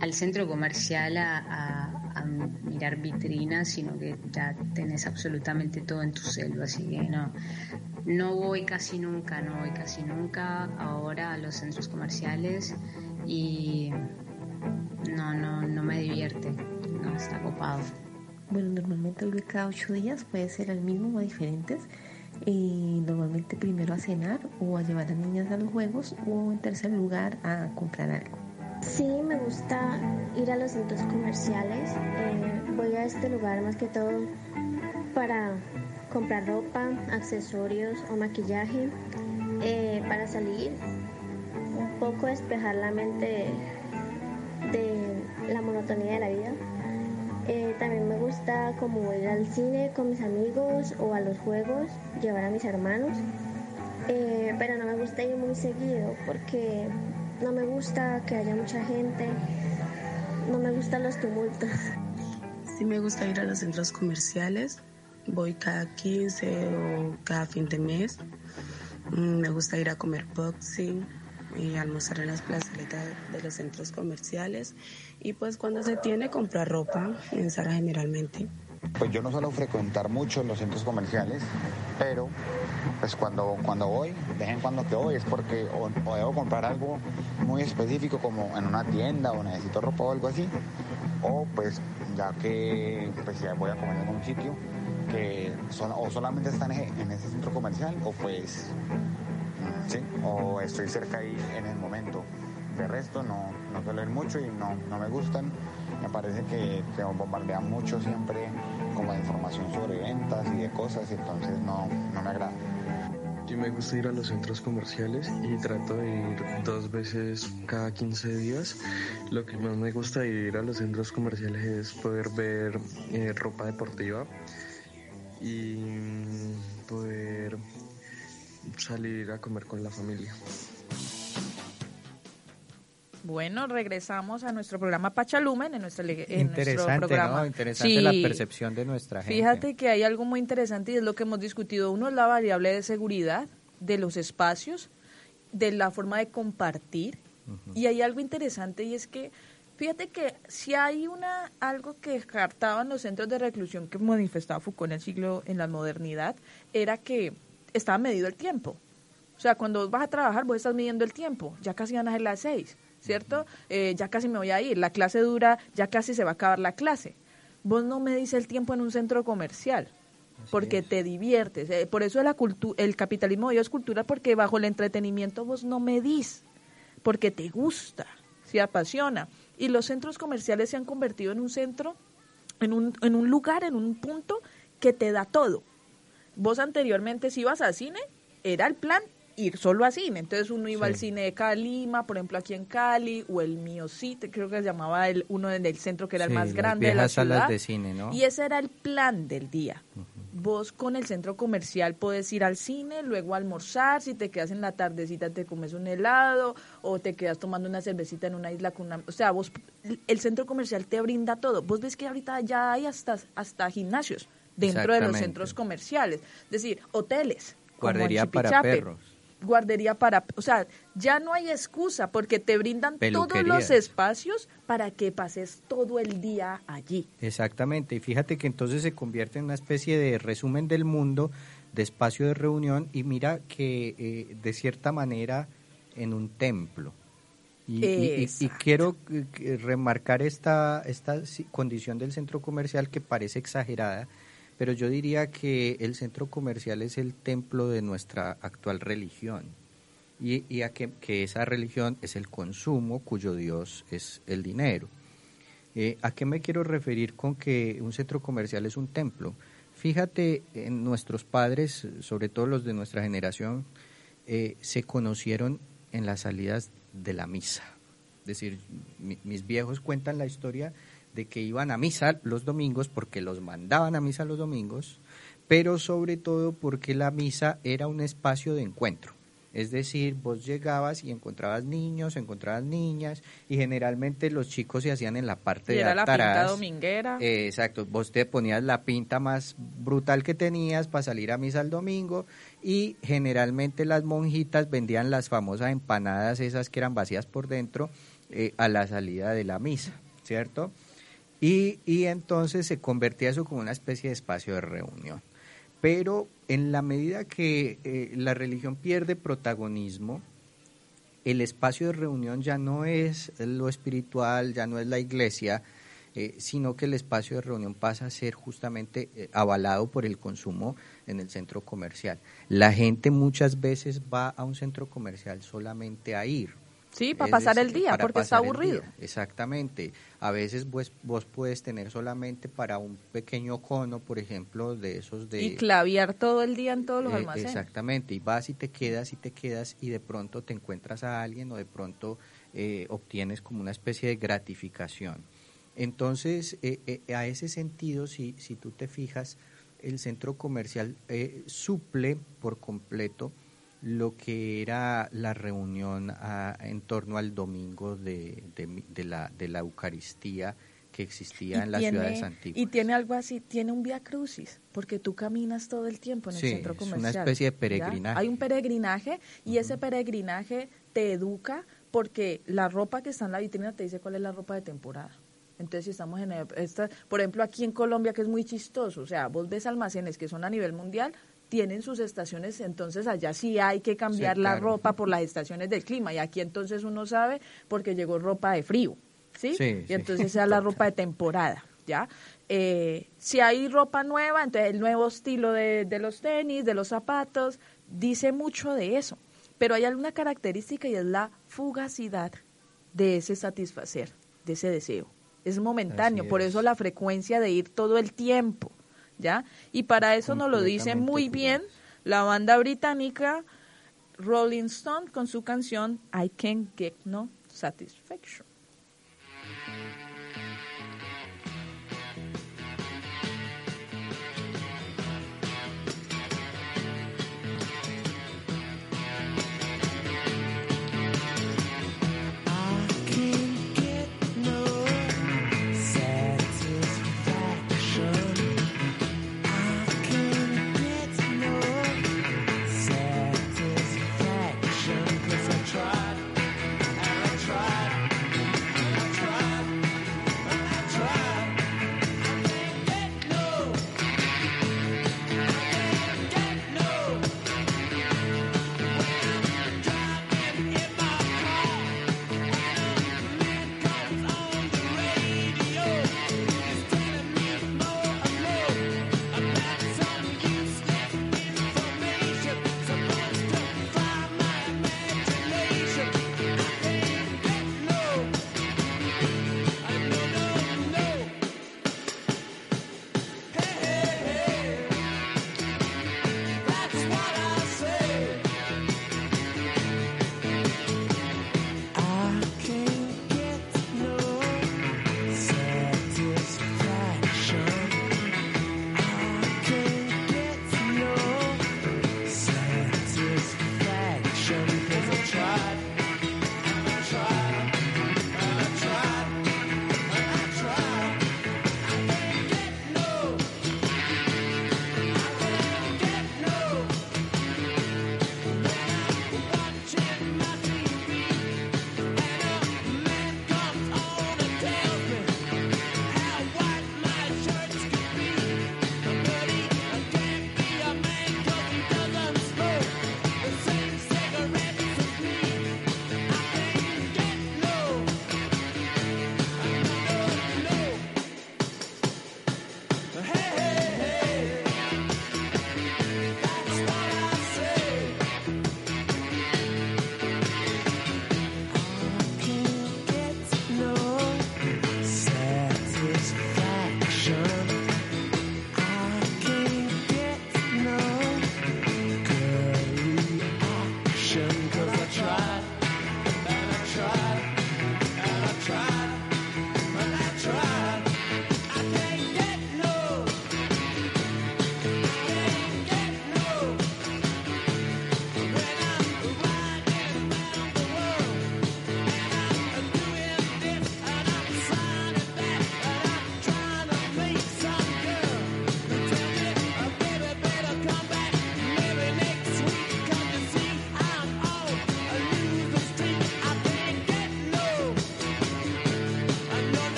al centro comercial a, mirar vitrinas, sino que ya tenés absolutamente todo en tu celo, así que no, no voy casi nunca, no voy casi nunca ahora a los centros comerciales y no, no, no me divierte, no está copado. Bueno, normalmente voy cada ocho días, puede ser el mismo o diferentes. Y normalmente primero a cenar o a llevar a niñas a los juegos o en tercer lugar a comprar algo. Sí, me gusta ir a los centros comerciales. Eh, voy a este lugar más que todo para comprar ropa, accesorios o maquillaje, eh, para salir, un poco despejar la mente de la monotonía de la vida. Eh, también me gusta como ir al cine con mis amigos o a los juegos, llevar a mis hermanos. Pero no me gusta ir muy seguido porque no me gusta que haya mucha gente, no me gustan los tumultos. Sí me gusta ir a los centros comerciales, voy cada 15 o cada fin de mes. Mm, Me gusta ir a comer boxing y almorzar en las plazoletas de los centros comerciales. Y pues cuando se tiene, comprar ropa en Zara generalmente. Pues yo no suelo frecuentar mucho los centros comerciales, pero pues cuando, cuando voy, de vez en cuando que voy, es porque o, debo comprar algo muy específico como en una tienda o necesito ropa o algo así, o pues ya que pues ya voy a comer en algún sitio que son, o solamente están en ese centro comercial o pues sí, o estoy cerca ahí en el momento. De resto no, no suelo mucho y no, no me gustan. Me parece que te bombardean mucho siempre como de información sobre ventas y de cosas, y entonces no, no me agrada. Sí me gusta ir a los centros comerciales y trato de ir dos veces cada 15 días. Lo que más me gusta de ir a los centros comerciales es poder ver eh, ropa deportiva y mm, poder salir a comer con la familia. Bueno, regresamos a nuestro programa Pachalumen, en nuestro, programa. ¿no? Interesante Sí. la percepción de nuestra gente. Fíjate que hay algo muy interesante y es lo que hemos discutido. Uno es la variable de seguridad de los espacios, de la forma de compartir. Y hay algo interesante y es que, fíjate que si hay una algo que descartaban los centros de reclusión que manifestaba Foucault en el siglo, en la modernidad, era que estaba medido el tiempo. O sea, cuando vas a trabajar, vos estás midiendo el tiempo. Ya casi van a ser las seis, ¿cierto? Eh, ya casi me voy a ir. La clase dura, ya casi se va a acabar la clase. Vos no medís el tiempo en un centro comercial porque te diviertes. Eh, por eso la el capitalismo hoy es cultura porque bajo el entretenimiento vos no medís, porque te gusta, se apasiona. Y los centros comerciales se han convertido en un centro, en un, en un lugar, en un punto que te da todo. Vos anteriormente si ibas al cine, era el plan ir solo a cine. Entonces uno iba Sí. al cine de Calima, por ejemplo aquí en Cali, o el Mío City, creo que se llamaba el, uno del centro que era el más grande de la salas ciudad. de cine, ¿no? Y ese era el plan del día. Vos con el centro comercial puedes ir al cine, luego almorzar, si te quedas en la tardecita te comes un helado o te quedas tomando una cervecita en una isla con una... O sea, vos, el centro comercial te brinda todo. Vos ves que ahorita ya hay hasta, hasta gimnasios dentro de los centros comerciales. Es decir, hoteles. como en Guardería para perros. Guardería para... O sea, ya no hay excusa porque te brindan todos los espacios para que pases todo el día allí. Exactamente, y fíjate que entonces se convierte en una especie de resumen del mundo, de espacio de reunión, y mira que eh, de cierta manera en un templo. Y, y- y- quiero eh, remarcar esta, esta condición del centro comercial que parece exagerada, pero yo diría que el centro comercial es el templo de nuestra actual religión. Y, a que, esa religión es el consumo, cuyo Dios es el dinero. Eh, ¿A qué me quiero referir con que un centro comercial es un templo? Fíjate, en nuestros padres, sobre todo los de nuestra generación, eh, se conocieron en las salidas de la misa. Es decir, mi- mis viejos cuentan la historia de que iban a misa los domingos porque los mandaban a misa los domingos, pero sobre todo porque la misa era un espacio de encuentro. Es decir, vos llegabas y encontrabas niños, encontrabas niñas, y generalmente los chicos se hacían en la parte Y de era la pinta dominguera. Eh, exacto, vos te ponías la pinta más brutal que tenías para salir a misa el domingo y generalmente las monjitas vendían las famosas empanadas esas que eran vacías por dentro eh, a la salida de la misa, ¿cierto? Y, y entonces se convertía eso como una especie de espacio de reunión. Pero en la medida que eh, la religión pierde protagonismo, el espacio de reunión ya no es lo espiritual, ya no es la iglesia, eh, sino que el espacio de reunión pasa a ser justamente eh, avalado por el consumo en el centro comercial. La gente muchas veces va a un centro comercial solamente a ir. Sí, para Es pasar el día, porque está aburrido. Exactamente. A veces vos, vos puedes tener solamente para un pequeño cono, por ejemplo, de esos de... Y claviar todo el día en todos los Eh, almacenes. Exactamente, y vas y te quedas y te quedas y de pronto te encuentras a alguien o de pronto eh, obtienes como una especie de gratificación. Entonces, eh, eh, a ese sentido, si, si tú te fijas, el centro comercial eh, suple por completo lo que era la reunión ah, en torno al domingo de, de de la, de la Eucaristía que existía en las ciudades antiguas. y tiene algo así, tiene un vía crucis, porque tú caminas todo el tiempo en el centro es una comercial. especie de peregrinaje. Hay un peregrinaje y ese peregrinaje te educa porque la ropa que está en la vitrina te dice cuál es la ropa de temporada. Entonces, si estamos en esta, por ejemplo, aquí en Colombia, que es muy chistoso, o sea, vos ves almacenes que son a nivel mundial, tienen sus estaciones, entonces allá sí hay que cambiar Sí, la ropa por las estaciones del clima, y aquí entonces uno sabe porque llegó ropa de frío, ¿sí? Sí, y entonces sea la ropa de temporada, ¿ya? Eh, si hay ropa nueva, entonces el nuevo estilo de, de los tenis, de los zapatos, dice mucho de eso. Pero hay alguna característica y es la fugacidad de ese satisfacer, de ese deseo. Es momentáneo, por es. eso la frecuencia de ir todo el tiempo, ¿ya? Y para eso nos lo dice muy bien la banda británica Rolling Stone con su canción I Can't Get No Satisfaction.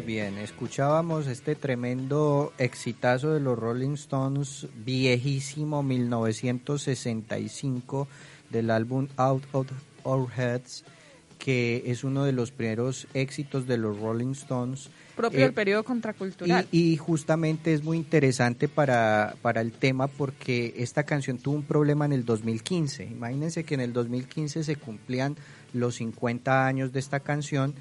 Bien, escuchábamos este tremendo exitazo de los Rolling Stones, viejísimo 1965, del álbum Out of Our Heads, que es uno de los primeros éxitos de los Rolling Stones. Propio Eh, del periodo contracultural. y, y justamente es muy interesante para, para el tema porque esta canción tuvo un problema en el 2015. Imagínense que en el 2015 se cumplían los 50 años de esta canción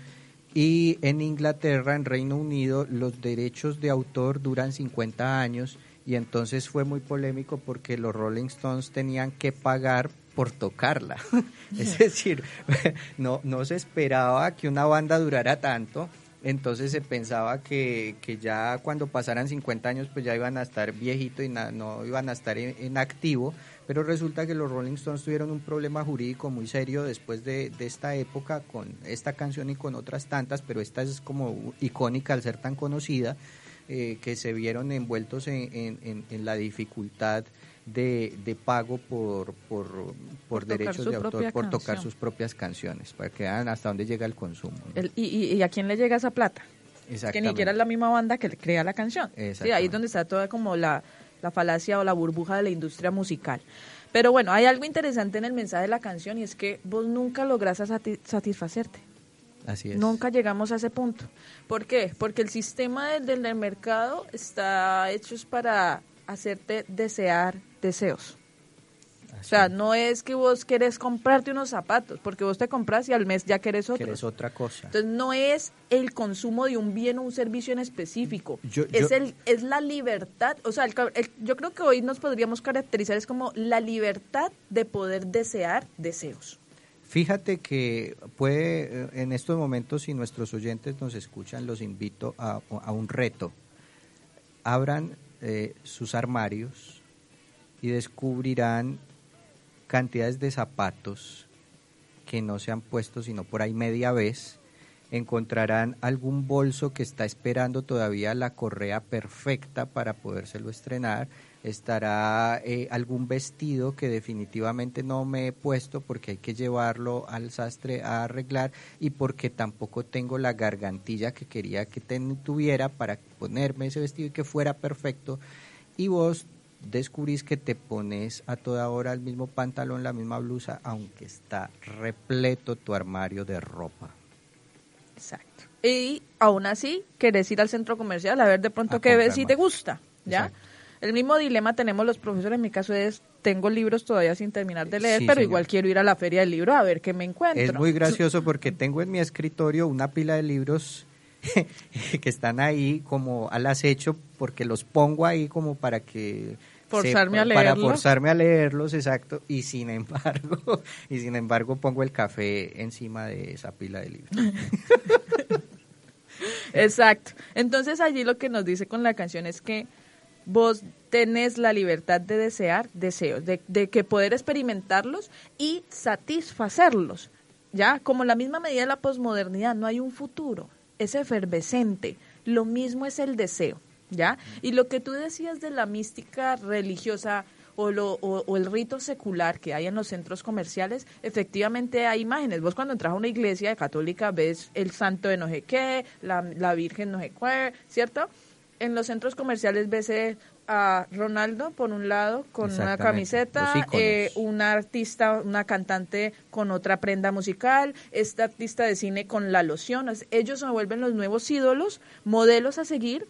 y en Inglaterra, en Reino Unido, los derechos de autor duran 50 años y entonces fue muy polémico porque los Rolling Stones tenían que pagar por tocarla. es decir, no, no se esperaba que una banda durara tanto. Entonces se pensaba que, que ya cuando pasaran 50 años pues ya iban a estar viejitos y na- no iban a estar en, en activo, pero resulta que los Rolling Stones tuvieron un problema jurídico muy serio después de, de esta época con esta canción y con otras tantas, pero esta es como icónica al ser tan conocida, eh, que se vieron envueltos en, en- en- en la dificultad de, de pago por, por, por, derechos de autor, por tocar sus propias canciones, para que vean hasta dónde llega el consumo. ¿no? El- y, y- y a quién le llega esa plata? Que ni siquiera es la misma banda que crea la canción. Sí, ahí es donde está toda como la, la falacia o la burbuja de la industria musical. Pero bueno, hay algo interesante en el mensaje de la canción y es que vos nunca lográs sati- satisfacerte. Así es. Nunca llegamos a ese punto. ¿Por qué? Porque el sistema del, del- mercado está hecho para hacerte desear deseos. O sea, no es que vos querés comprarte unos zapatos, porque vos te compras y al mes ya querés otros. Quieres otra cosa. Entonces no es el consumo de un bien o un servicio en específico, Yo- es yo- el es la libertad, o sea, el el- yo creo que hoy nos podríamos caracterizar es como la libertad de poder desear deseos. Fíjate que puede, eh, en estos momentos, si nuestros oyentes nos escuchan, los invito a, a un reto. Abran eh, sus armarios y descubrirán cantidades de zapatos que no se han puesto sino por ahí media vez. Encontrarán algún bolso que está esperando todavía la correa perfecta para podérselo estrenar. Estará eh, algún vestido que definitivamente no me he puesto porque hay que llevarlo al sastre a arreglar y porque tampoco tengo la gargantilla que quería que tuviera para ponerme ese vestido y que fuera perfecto. Y vos descubrís que te pones a toda hora el mismo pantalón, la misma blusa, aunque está repleto tu armario de ropa. Exacto. Y aún así, querés ir al centro comercial a ver de pronto A qué ves si te gusta, ¿ya? El mismo dilema tenemos los profesores, en mi caso es, tengo libros todavía sin terminar de leer, Sí, pero señor. igual quiero ir a la feria del libro a ver qué me encuentro. Es muy gracioso porque tengo en mi escritorio una pila de libros que están ahí como al acecho porque los pongo ahí como para que Forzarme a para leerlos. forzarme a leerlos exacto y sin embargo y sin embargo pongo el café encima de esa pila de libros Exacto. Entonces allí lo que nos dice con la canción es que vos tenés la libertad de desear deseos, de, de que poder experimentarlos y satisfacerlos. Ya, como la misma medida de la posmodernidad, no hay un futuro, es efervescente. Lo mismo es el deseo, ¿ya? Y lo que tú decías de la mística religiosa o, lo, o, o el rito secular que hay en los centros comerciales, efectivamente hay imágenes. Vos cuando entras a una iglesia católica ves el santo de no sé qué, la, la virgen no sé qué, ¿cierto? En los centros comerciales ves eh, a Ronaldo por un lado con una camiseta, eh, una artista, una cantante con otra prenda musical, esta artista de cine con la loción. Ellos se vuelven los nuevos ídolos, modelos a seguir,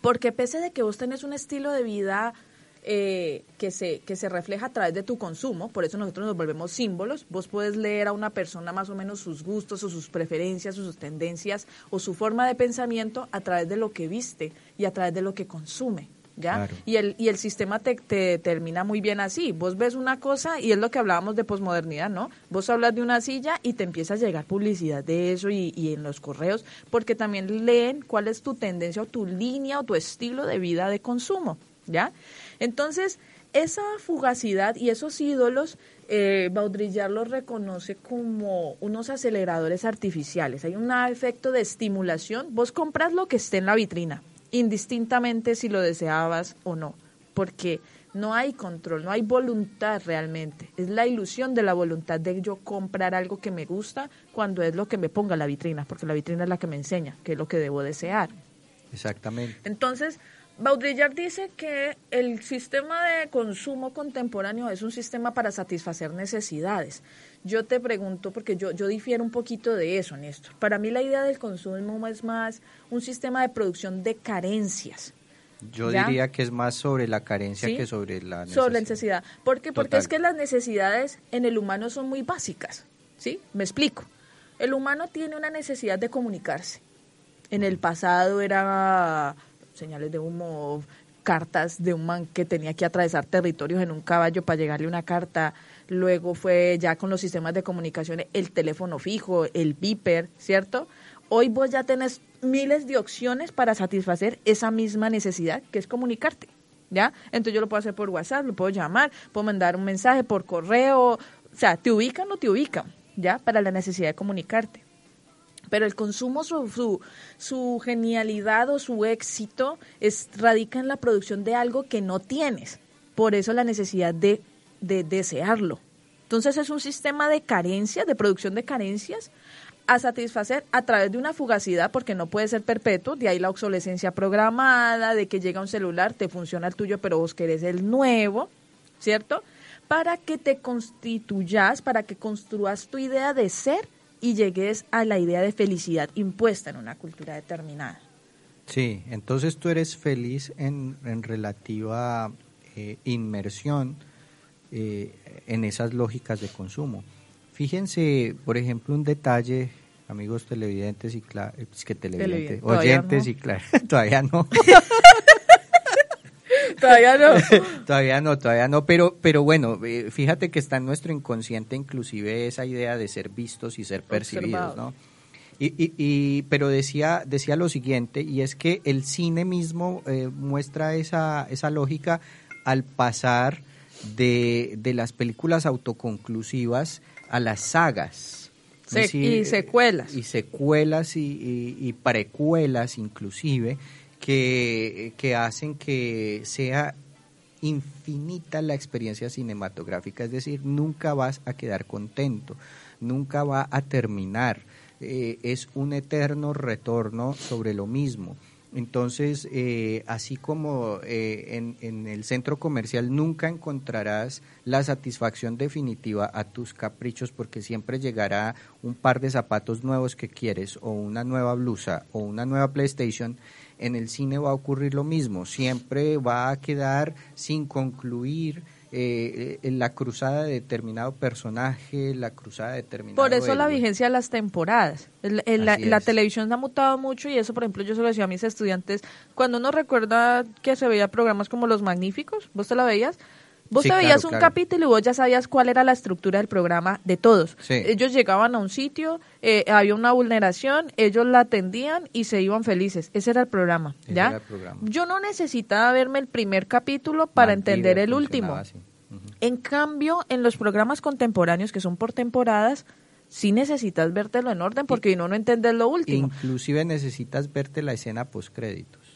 porque pese de que vos tenés un estilo de vida eh, que, se, que se refleja a través de tu consumo, por eso nosotros nos volvemos símbolos, vos puedes leer a una persona más o menos sus gustos o sus preferencias o sus tendencias o su forma de pensamiento a través de lo que viste y a través de lo que consume. ¿Ya? Claro. Y el, y el sistema te, te termina muy bien así. Vos ves una cosa y es lo que hablábamos de posmodernidad, ¿no? Vos hablas de una silla y te empieza a llegar publicidad de eso y, y en los correos, porque también leen cuál es tu tendencia o tu línea o tu estilo de vida de consumo, ¿ya? Entonces, esa fugacidad y esos ídolos, eh, Baudrillard los reconoce como unos aceleradores artificiales. Hay un efecto de estimulación. Vos compras lo que esté en la vitrina, indistintamente si lo deseabas o no, porque no hay control, no hay voluntad realmente. Es la ilusión de la voluntad de yo comprar algo que me gusta cuando es lo que me ponga la vitrina, porque la vitrina es la que me enseña qué es lo que debo desear, Exactamente. Entonces, Baudrillard dice que el sistema de consumo contemporáneo es un sistema para satisfacer necesidades. Yo te pregunto, porque yo, yo difiero un poquito de eso, Néstor. Para mí la idea del consumo es más un sistema de producción de carencias. Yo ¿Ya? diría que es más sobre la carencia ¿Sí? que sobre la necesidad. Sobre la necesidad. ¿Por qué? Porque es que las necesidades en el humano son muy básicas. ¿Sí? Me explico. El humano tiene una necesidad de comunicarse. En el pasado era señales de humo, cartas de un man que tenía que atravesar territorios en un caballo para llegarle una carta. Luego fue ya con los sistemas de comunicación el teléfono fijo, el beeper, ¿cierto? Hoy vos ya tenés miles de opciones para satisfacer esa misma necesidad que es comunicarte. ¿Ya? Entonces yo lo puedo hacer por WhatsApp, lo puedo llamar, puedo mandar un mensaje por correo, o sea, te ubican o no te ubican, ¿ya? Para la necesidad de comunicarte. Pero el consumo, su, su, su genialidad o su éxito es, radica en la producción de algo que no tienes. Por eso la necesidad de, de desearlo. Entonces es un sistema de carencias, de producción de carencias, a satisfacer a través de una fugacidad, porque no puede ser perpetuo, de ahí la obsolescencia programada, de que llega un celular, te funciona el tuyo, pero vos querés el nuevo, ¿cierto? Para que te constituyas, para que construas tu idea de ser y llegues a la idea de felicidad impuesta en una cultura determinada. Sí, entonces tú eres feliz en, en relativa eh, inmersión eh, en esas lógicas de consumo. Fíjense, por ejemplo, un detalle, amigos televidentes y cla- eh, es que televidentes, Televidente, oyentes no. y claro, todavía no. Todavía no. todavía no, todavía no, pero, pero bueno, eh, fíjate que está en nuestro inconsciente inclusive esa idea de ser vistos y ser percibidos. ¿no? Y, y, y- pero decía, decía lo siguiente, y es que el cine mismo eh, muestra esa, esa lógica al pasar de, de las películas autoconclusivas a las sagas. Es Se- decir, y secuelas. Y secuelas y, y- y precuelas inclusive que, que hacen que sea infinita la experiencia cinematográfica, es decir, nunca vas a quedar contento, nunca va a terminar, eh, es un eterno retorno sobre lo mismo. Entonces, eh, así como eh, en, en el centro comercial nunca encontrarás la satisfacción definitiva a tus caprichos porque siempre llegará un par de zapatos nuevos que quieres o una nueva blusa o una nueva PlayStation, en el cine va a ocurrir lo mismo, siempre va a quedar sin concluir eh, eh, la cruzada de determinado personaje, la cruzada de determinado Por eso la vigencia de las temporadas. El- el- la, la televisión ha mutado mucho y eso, por ejemplo, yo se lo decía a mis estudiantes, cuando uno recuerda que se veía programas como Los Magníficos, ¿vos te la veías? Vos Sí, te claro, veías un claro. capítulo y vos ya sabías cuál era la estructura del programa de todos. Sí. Ellos llegaban a un sitio, eh, había una vulneración, ellos la atendían y se iban felices. Ese era el programa, Ese ¿ya? el programa. Yo no necesitaba verme el primer capítulo para entender el último. así. En cambio, en los programas contemporáneos que son por temporadas, sí necesitas vértelo en orden porque si no, no entender lo último. Inclusive necesitas verte la escena post créditos.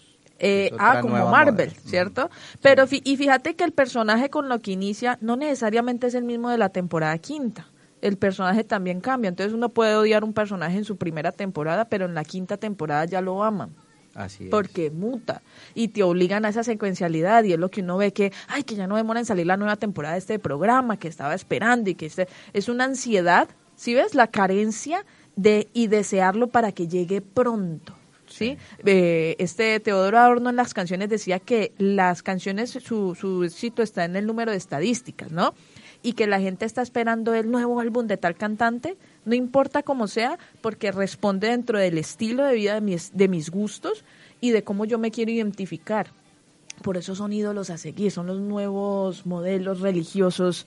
Eh, ah, como Marvel, moda. ¿cierto? Pero y fíjate que el personaje con lo que inicia no necesariamente es el mismo de la temporada quinta. El personaje también cambia. Entonces uno puede odiar un personaje en su primera temporada, pero en la quinta temporada ya lo aman. Así es. Porque muta y te obligan a esa secuencialidad y es lo que uno ve que, ay, que ya no demora en salir la nueva temporada de este programa que estaba esperando y que este, es una ansiedad, ¿sí ves? La carencia de y desearlo para que llegue pronto. ¿Sí? Eh, este Teodoro Adorno en las canciones decía que las canciones, su, su éxito está en el número de estadísticas, ¿no? Y que la gente está esperando el nuevo álbum de tal cantante, no importa cómo sea, porque responde dentro del estilo de vida de mis, de mis gustos y de cómo yo me quiero identificar. Por eso son ídolos a seguir, son los nuevos modelos religiosos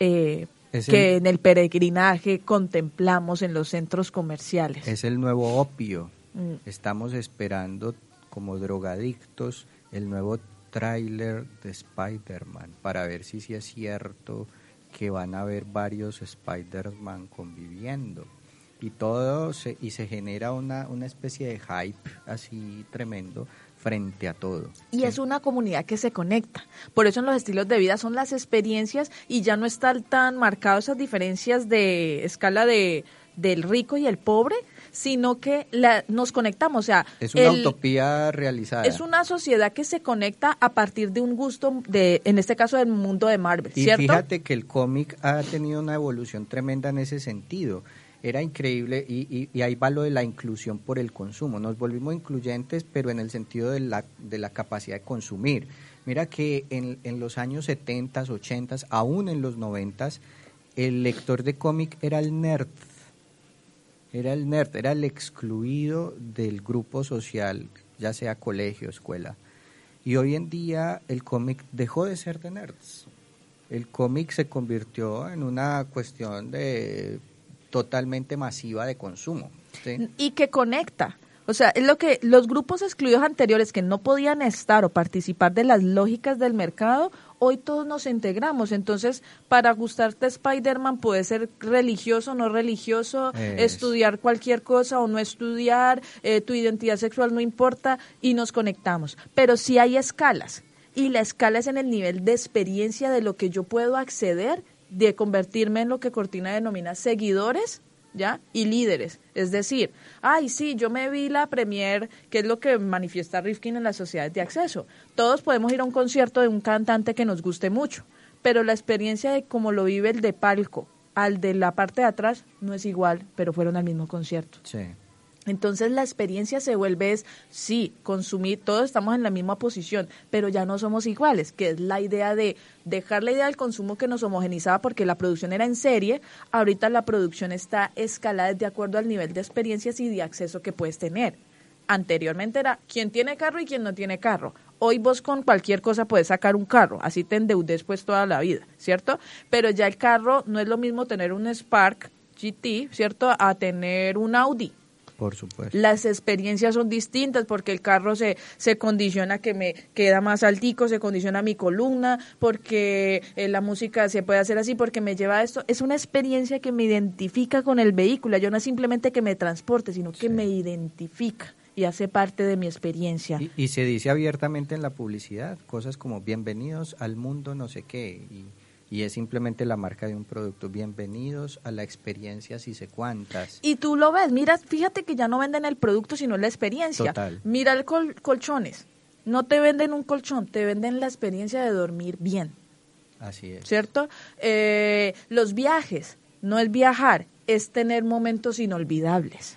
eh, que el- en el peregrinaje contemplamos en los centros comerciales. Es el nuevo opio. Mm. Estamos esperando como drogadictos el nuevo tráiler de Spider-Man para ver si sí es cierto que van a haber varios Spider-Man conviviendo. Y todo se, y se genera una, una especie de hype así tremendo frente a todo. Y es una comunidad que se conecta. Por eso en los estilos de vida son las experiencias y ya no están tan marcadas esas diferencias de escala de del rico y el pobre, sino que la, nos conectamos. O sea, Es una el- utopía realizada. es una sociedad que se conecta a partir de un gusto, de en este caso, del mundo de Marvel, Y ¿cierto? fíjate que el cómic ha tenido una evolución tremenda en ese sentido. Era increíble y, y- y ahí va lo de la inclusión por el consumo. Nos volvimos incluyentes, pero en el sentido de la, de la capacidad de consumir. Mira que en, en los años 70, 80, aún en los 90, el lector de cómic era el nerd. Era el nerd, era el excluido del grupo social, ya sea colegio, escuela. Y hoy en día el cómic dejó de ser de nerds. El cómic se convirtió en una cuestión de totalmente masiva de consumo. y que conecta. O sea, es lo que los grupos excluidos anteriores que no podían estar o participar de las lógicas del mercado, hoy todos nos integramos. Entonces, para gustarte Spider-Man puede ser religioso o no religioso, Es. estudiar cualquier cosa o no estudiar, eh, tu identidad sexual no importa y nos conectamos. Pero sí hay escalas y la escala es en el nivel de experiencia de lo que yo puedo acceder, de convertirme en lo que Cortina denomina seguidores, ¿ya? Y líderes. Es decir, ay, sí, yo me vi la premier, que es lo que manifiesta Rifkin en las sociedades de acceso. Todos podemos ir a un concierto de un cantante que nos guste mucho, pero la experiencia de cómo lo vive el de palco al de la parte de atrás no es igual, pero fueron al mismo concierto. Sí. Entonces la experiencia se vuelve es, sí, consumir, todos estamos en la misma posición, pero ya no somos iguales, que es la idea de dejar la idea del consumo que nos homogenizaba porque la producción era en serie, ahorita la producción está escalada de acuerdo al nivel de experiencias y de acceso que puedes tener. Anteriormente era quién tiene carro y quién no tiene carro. Hoy vos con cualquier cosa puedes sacar un carro, así te endeudes pues toda la vida, ¿cierto? Pero ya el carro no es lo mismo tener un Spark GT, ¿cierto? A tener un Audi. Por supuesto. Las experiencias son distintas porque el carro se, se condiciona que me queda más altico, se condiciona mi columna, porque eh, la música se puede hacer así, porque me lleva a esto. Es una experiencia que me identifica con el vehículo. Yo no es simplemente que me transporte, sino que me identifica y hace parte de mi experiencia. Y, y se dice abiertamente en la publicidad cosas como bienvenidos al mundo no sé qué. Y, y es simplemente la marca de un producto. Bienvenidos a la experiencia si sé cuántas. Y tú lo ves, mira, fíjate que ya no venden el producto, sino la experiencia. Total. Mira el col- colchones. No te venden un colchón, te venden la experiencia de dormir bien. Así es. ¿cierto? Eh, los viajes, no es viajar, es tener momentos inolvidables.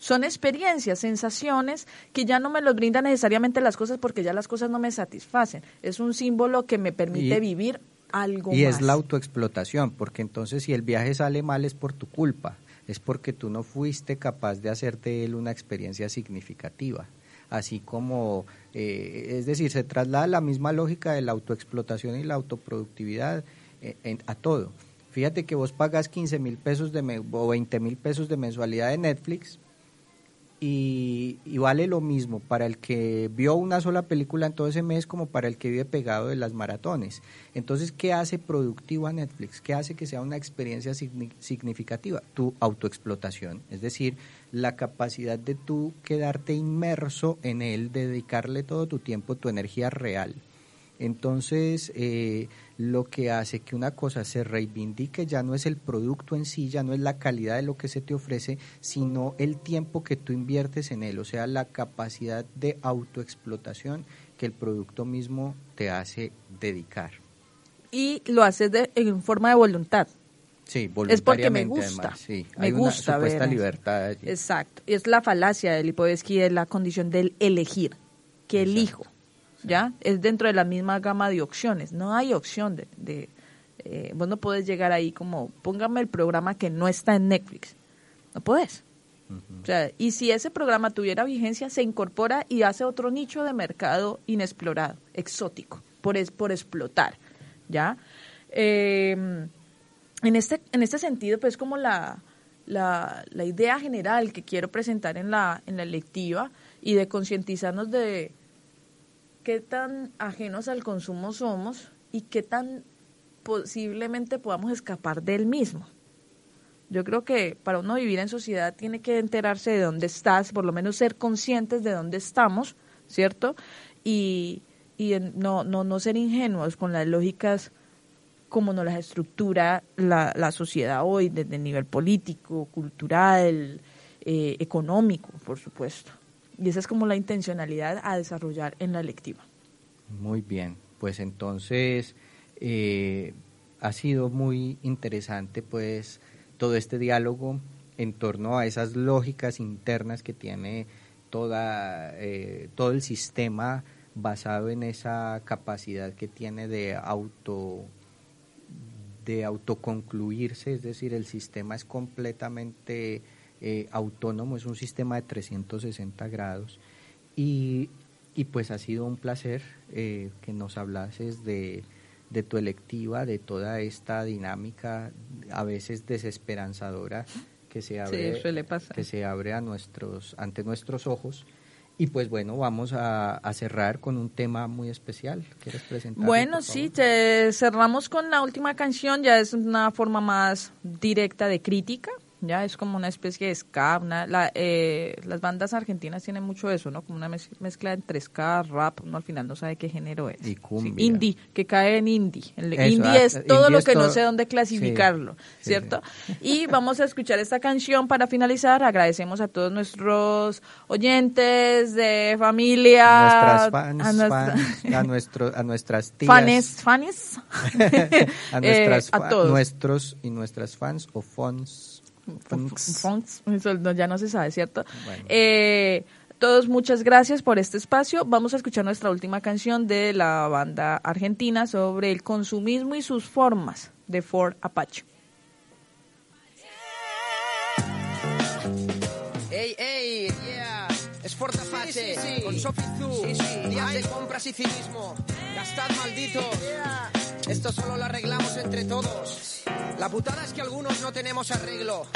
Son experiencias, sensaciones que ya no me los brindan necesariamente las cosas porque ya las cosas no me satisfacen. Es un símbolo que me permite Y- vivir algo Y más. es la autoexplotación, porque entonces si el viaje sale mal es por tu culpa, es porque tú no fuiste capaz de hacer de él una experiencia significativa. Así como, eh, es decir, se traslada la misma lógica de la autoexplotación y la autoproductividad eh, en- a todo. Fíjate que vos pagas 15 mil pesos de o 20 mil pesos de mensualidad de Netflix y, vale lo mismo para el que vio una sola película en todo ese mes como para el que vive pegado de las maratones. Entonces, ¿qué hace productivo a Netflix? ¿Qué hace que sea una experiencia signi- significativa? Tu autoexplotación, es decir, la capacidad de tú quedarte inmerso en él, de dedicarle todo tu tiempo, tu energía real. Entonces, eh, lo que hace que una cosa se reivindique ya no es el producto en sí, ya no es la calidad de lo que se te ofrece, sino el tiempo que tú inviertes en él, o sea, la capacidad de autoexplotación que el producto mismo te hace dedicar. Y lo haces de, en forma de voluntad. Sí, Es porque me gusta. además, sí. Me Hay una gusta supuesta ver eso. libertad allí. Exacto. Y es la falacia de Lipovetsky, es la condición del elegir, que elijo. ¿Ya? Es dentro de la misma gama de opciones. No hay opción de. de eh, vos no podés llegar ahí como, póngame el programa que no está en Netflix. No podés. O sea, y si ese programa tuviera vigencia, se incorpora y hace otro nicho de mercado inexplorado, exótico, por, es, por explotar. ¿Ya? Eh, en este, en este sentido, pues como la, la, la idea general que quiero presentar en la, en la lectiva y de concientizarnos de qué tan ajenos al consumo somos y qué tan posiblemente podamos escapar del mismo. Yo creo que para uno vivir en sociedad tiene que enterarse de dónde estás, por lo menos ser conscientes de dónde estamos, ¿cierto? Y, y no, no, no ser ingenuos con las lógicas como nos las estructura la, la sociedad hoy, desde el nivel político, cultural, eh, económico, por supuesto. Y esa es como la intencionalidad a desarrollar en la electiva. Muy bien, pues entonces eh, ha sido muy interesante pues todo este diálogo en torno a esas lógicas internas que tiene toda, eh, todo el sistema basado en esa capacidad que tiene de auto de autoconcluirse, es decir, el sistema es completamente eh, autónomo, es un sistema de 360 grados y, y pues ha sido un placer eh, que nos hablases de, de tu electiva, de toda esta dinámica a veces desesperanzadora que se abre, suele pasar. que se abre a nuestros, ante nuestros ojos. Y pues bueno, vamos a, a cerrar con un tema muy especial. ¿Quieres presentar? Bueno, sí, te cerramos con la última canción, ya es una forma más directa de crítica, ya es como una especie de ska, una- la, eh, las bandas argentinas tienen mucho eso, ¿no? Como una mez- mezcla entre ska, rap, uno al final no sabe qué género es. Y cumbia. Sí, indie, que cae en indie. El Eso, indie ah, es todo indie lo es que no sé dónde clasificarlo, Sí, ¿cierto? Y vamos a escuchar esta canción para finalizar. Agradecemos a todos nuestros oyentes de familia, nuestras fans, a, nuestra- fans, a, nuestro, a nuestras tías, fanes, fanes, a, nuestras Eh, a todos. nuestros y nuestras fans o fans, eso no- ya no se sabe, ¿cierto? Bueno. Eh, todos muchas gracias por este espacio. Vamos a escuchar nuestra última canción de la banda argentina sobre el consumismo y sus formas de Ford Apache. Ey, ey, yeah. Es Ford Apache, con Sophie Zu. Días de compras y cinismo. Gastad, maldito. Esto solo lo arreglamos entre todos. La putada es que algunos no tenemos arreglo.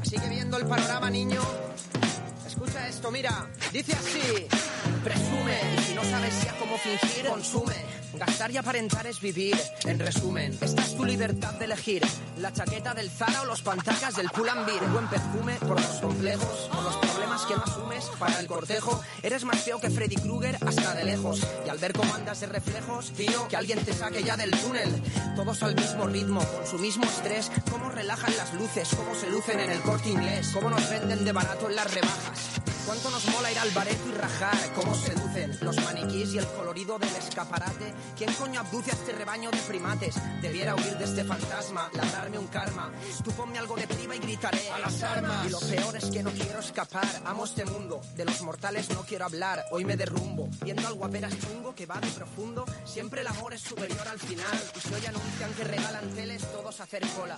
Así que viendo el panorama, niño, escucha esto, mira. Dice así. Presume, si no sabes ya cómo fingir, consume. Gastar y aparentar es vivir. En resumen, esta es tu libertad de elegir. La chaqueta del Zara o los pantacas del Pull&Bear. Buen perfume por los complejos, por los problemas que no asumes para el cortejo. Eres más feo que Freddy Krueger hasta de lejos. Y al ver cómo andas de reflejos, tío, que alguien te saque ya del túnel. Todos al mismo ritmo, con su mismo estrés. Cómo relajan las luces, cómo se lucen en el corte inglés. Cómo nos venden de barato en las rebajas. Cuánto nos mola ir al bareto y rajar, cómo seducen los maniquís y el colorido del escaparate. ¿Quién coño abduce a este rebaño de primates? Debiera huir de este fantasma, labrarme un karma. Tú ponme algo de priva y gritaré a las armas. Y lo peor es que no quiero escapar, amo este mundo. De los mortales no quiero hablar, hoy me derrumbo. Viendo al guaperas chungo que va de profundo, siempre el amor es superior al final. Y si hoy anuncian que regalan teles, todos a hacer cola.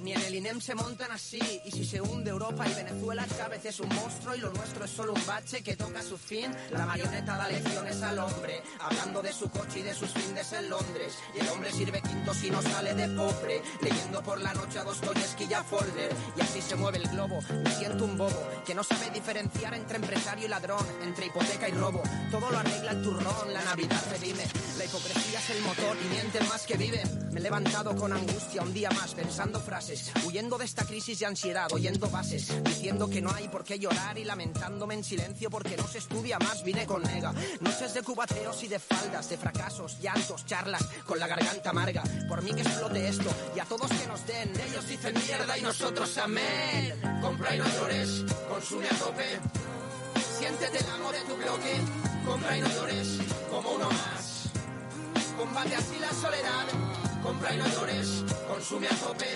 Ni en el INEM se montan así, y si se hunde Europa y Venezuela, Chávez es un monstruo y lo nuestro es solo un bache que toca su fin. La marioneta da lecciones al hombre, hablando de su coche y de sus findes en Londres. Y el hombre sirve quinto si no sale de pobre, leyendo por la noche a Dostoyevsky y a Folder. Y así se mueve el globo, me siento un bobo, que no sabe diferenciar entre empresario y ladrón, entre hipoteca y robo. Todo lo arregla el turrón, la Navidad redime. La hipocresía es el motor y mienten más que viven. Me he levantado con angustia un día más, pensando frases, huyendo de esta crisis de ansiedad, oyendo bases, diciendo que no hay por qué llorar y lamentándome en silencio porque no se estudia más, vine con nega. Noches de cubateos y de faldas, de fracasos, llantos, charlas, con la garganta amarga. Por mí que explote esto y a todos que nos den, ellos dicen mierda y nosotros amén. Compra y no llores, consume a tope. Siéntete el amo de tu bloque, compra y no llores, como uno más. Combate así la soledad, compra y no llores, consume a tope.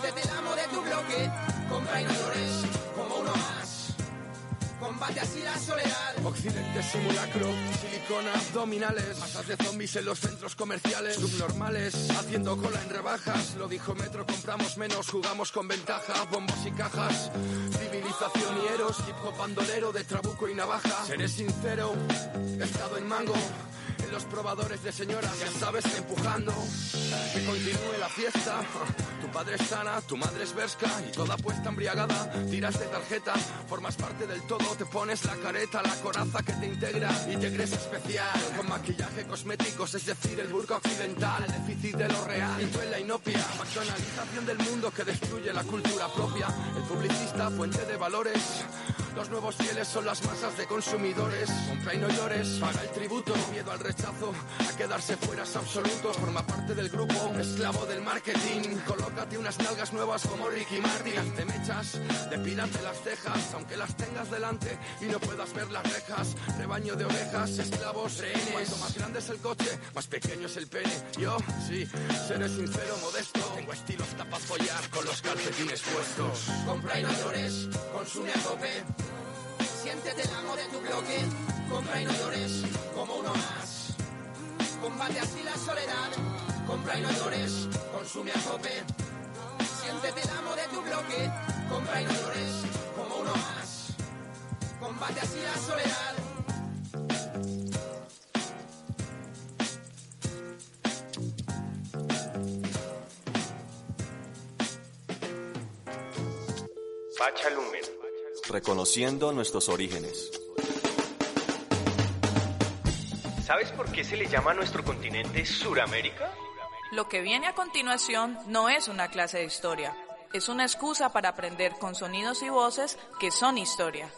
Siéntete el amo de tu bloque, no llores, como uno más. Combate así la soledad. Occidente simulacro, silicona abdominales, masas de zombies en los centros comerciales, subnormales, haciendo cola en rebajas. Lo dijo Metro, compramos menos, jugamos con ventaja, bombos y cajas, civilización y eros, hip hop bandolero de trabuco y navaja. Seré sincero, he estado en mango. Los probadores de señoras, ya sabes, empujando que continúe la fiesta. Tu padre es sana, tu madre es versca y toda puesta embriagada. Tiras de tarjeta, formas parte del todo, te pones la careta, la coraza que te integra y te crees especial. Con maquillaje, cosméticos, es decir, el burka occidental, el déficit de lo real. Y tú en la inopia, McDonaldización del mundo que destruye la cultura propia. El publicista, fuente de valores. Los nuevos fieles son las masas de consumidores. Compra y no llores, paga el tributo. Miedo al rechazo, a quedarse fuera es absoluto. Forma parte del grupo, esclavo del marketing. Colócate unas nalgas nuevas como Ricky Martin. Te mechas, depílate las cejas, aunque las tengas delante y no puedas ver las rejas. Rebaño de ovejas, esclavos, rehenes. Cuanto más grande es el coche, más pequeño es el pene. Yo, sí, seré sincero, modesto. Tengo estilo hasta para follar con los calcetines puestos. Compra y no llores, consume a tope. Siéntete el amo de tu bloque. Compra y no llores, como uno más. Combate así la soledad. Compra y no llores, consume a tope. Siéntete el amo de tu bloque. Compra y no llores, como uno más. Combate así la soledad. Pacha Lumen. Reconociendo nuestros orígenes. ¿Sabes por qué se le llama a nuestro continente Suramérica? Lo que viene a continuación no es una clase de historia, es una excusa para aprender con sonidos y voces que son historia.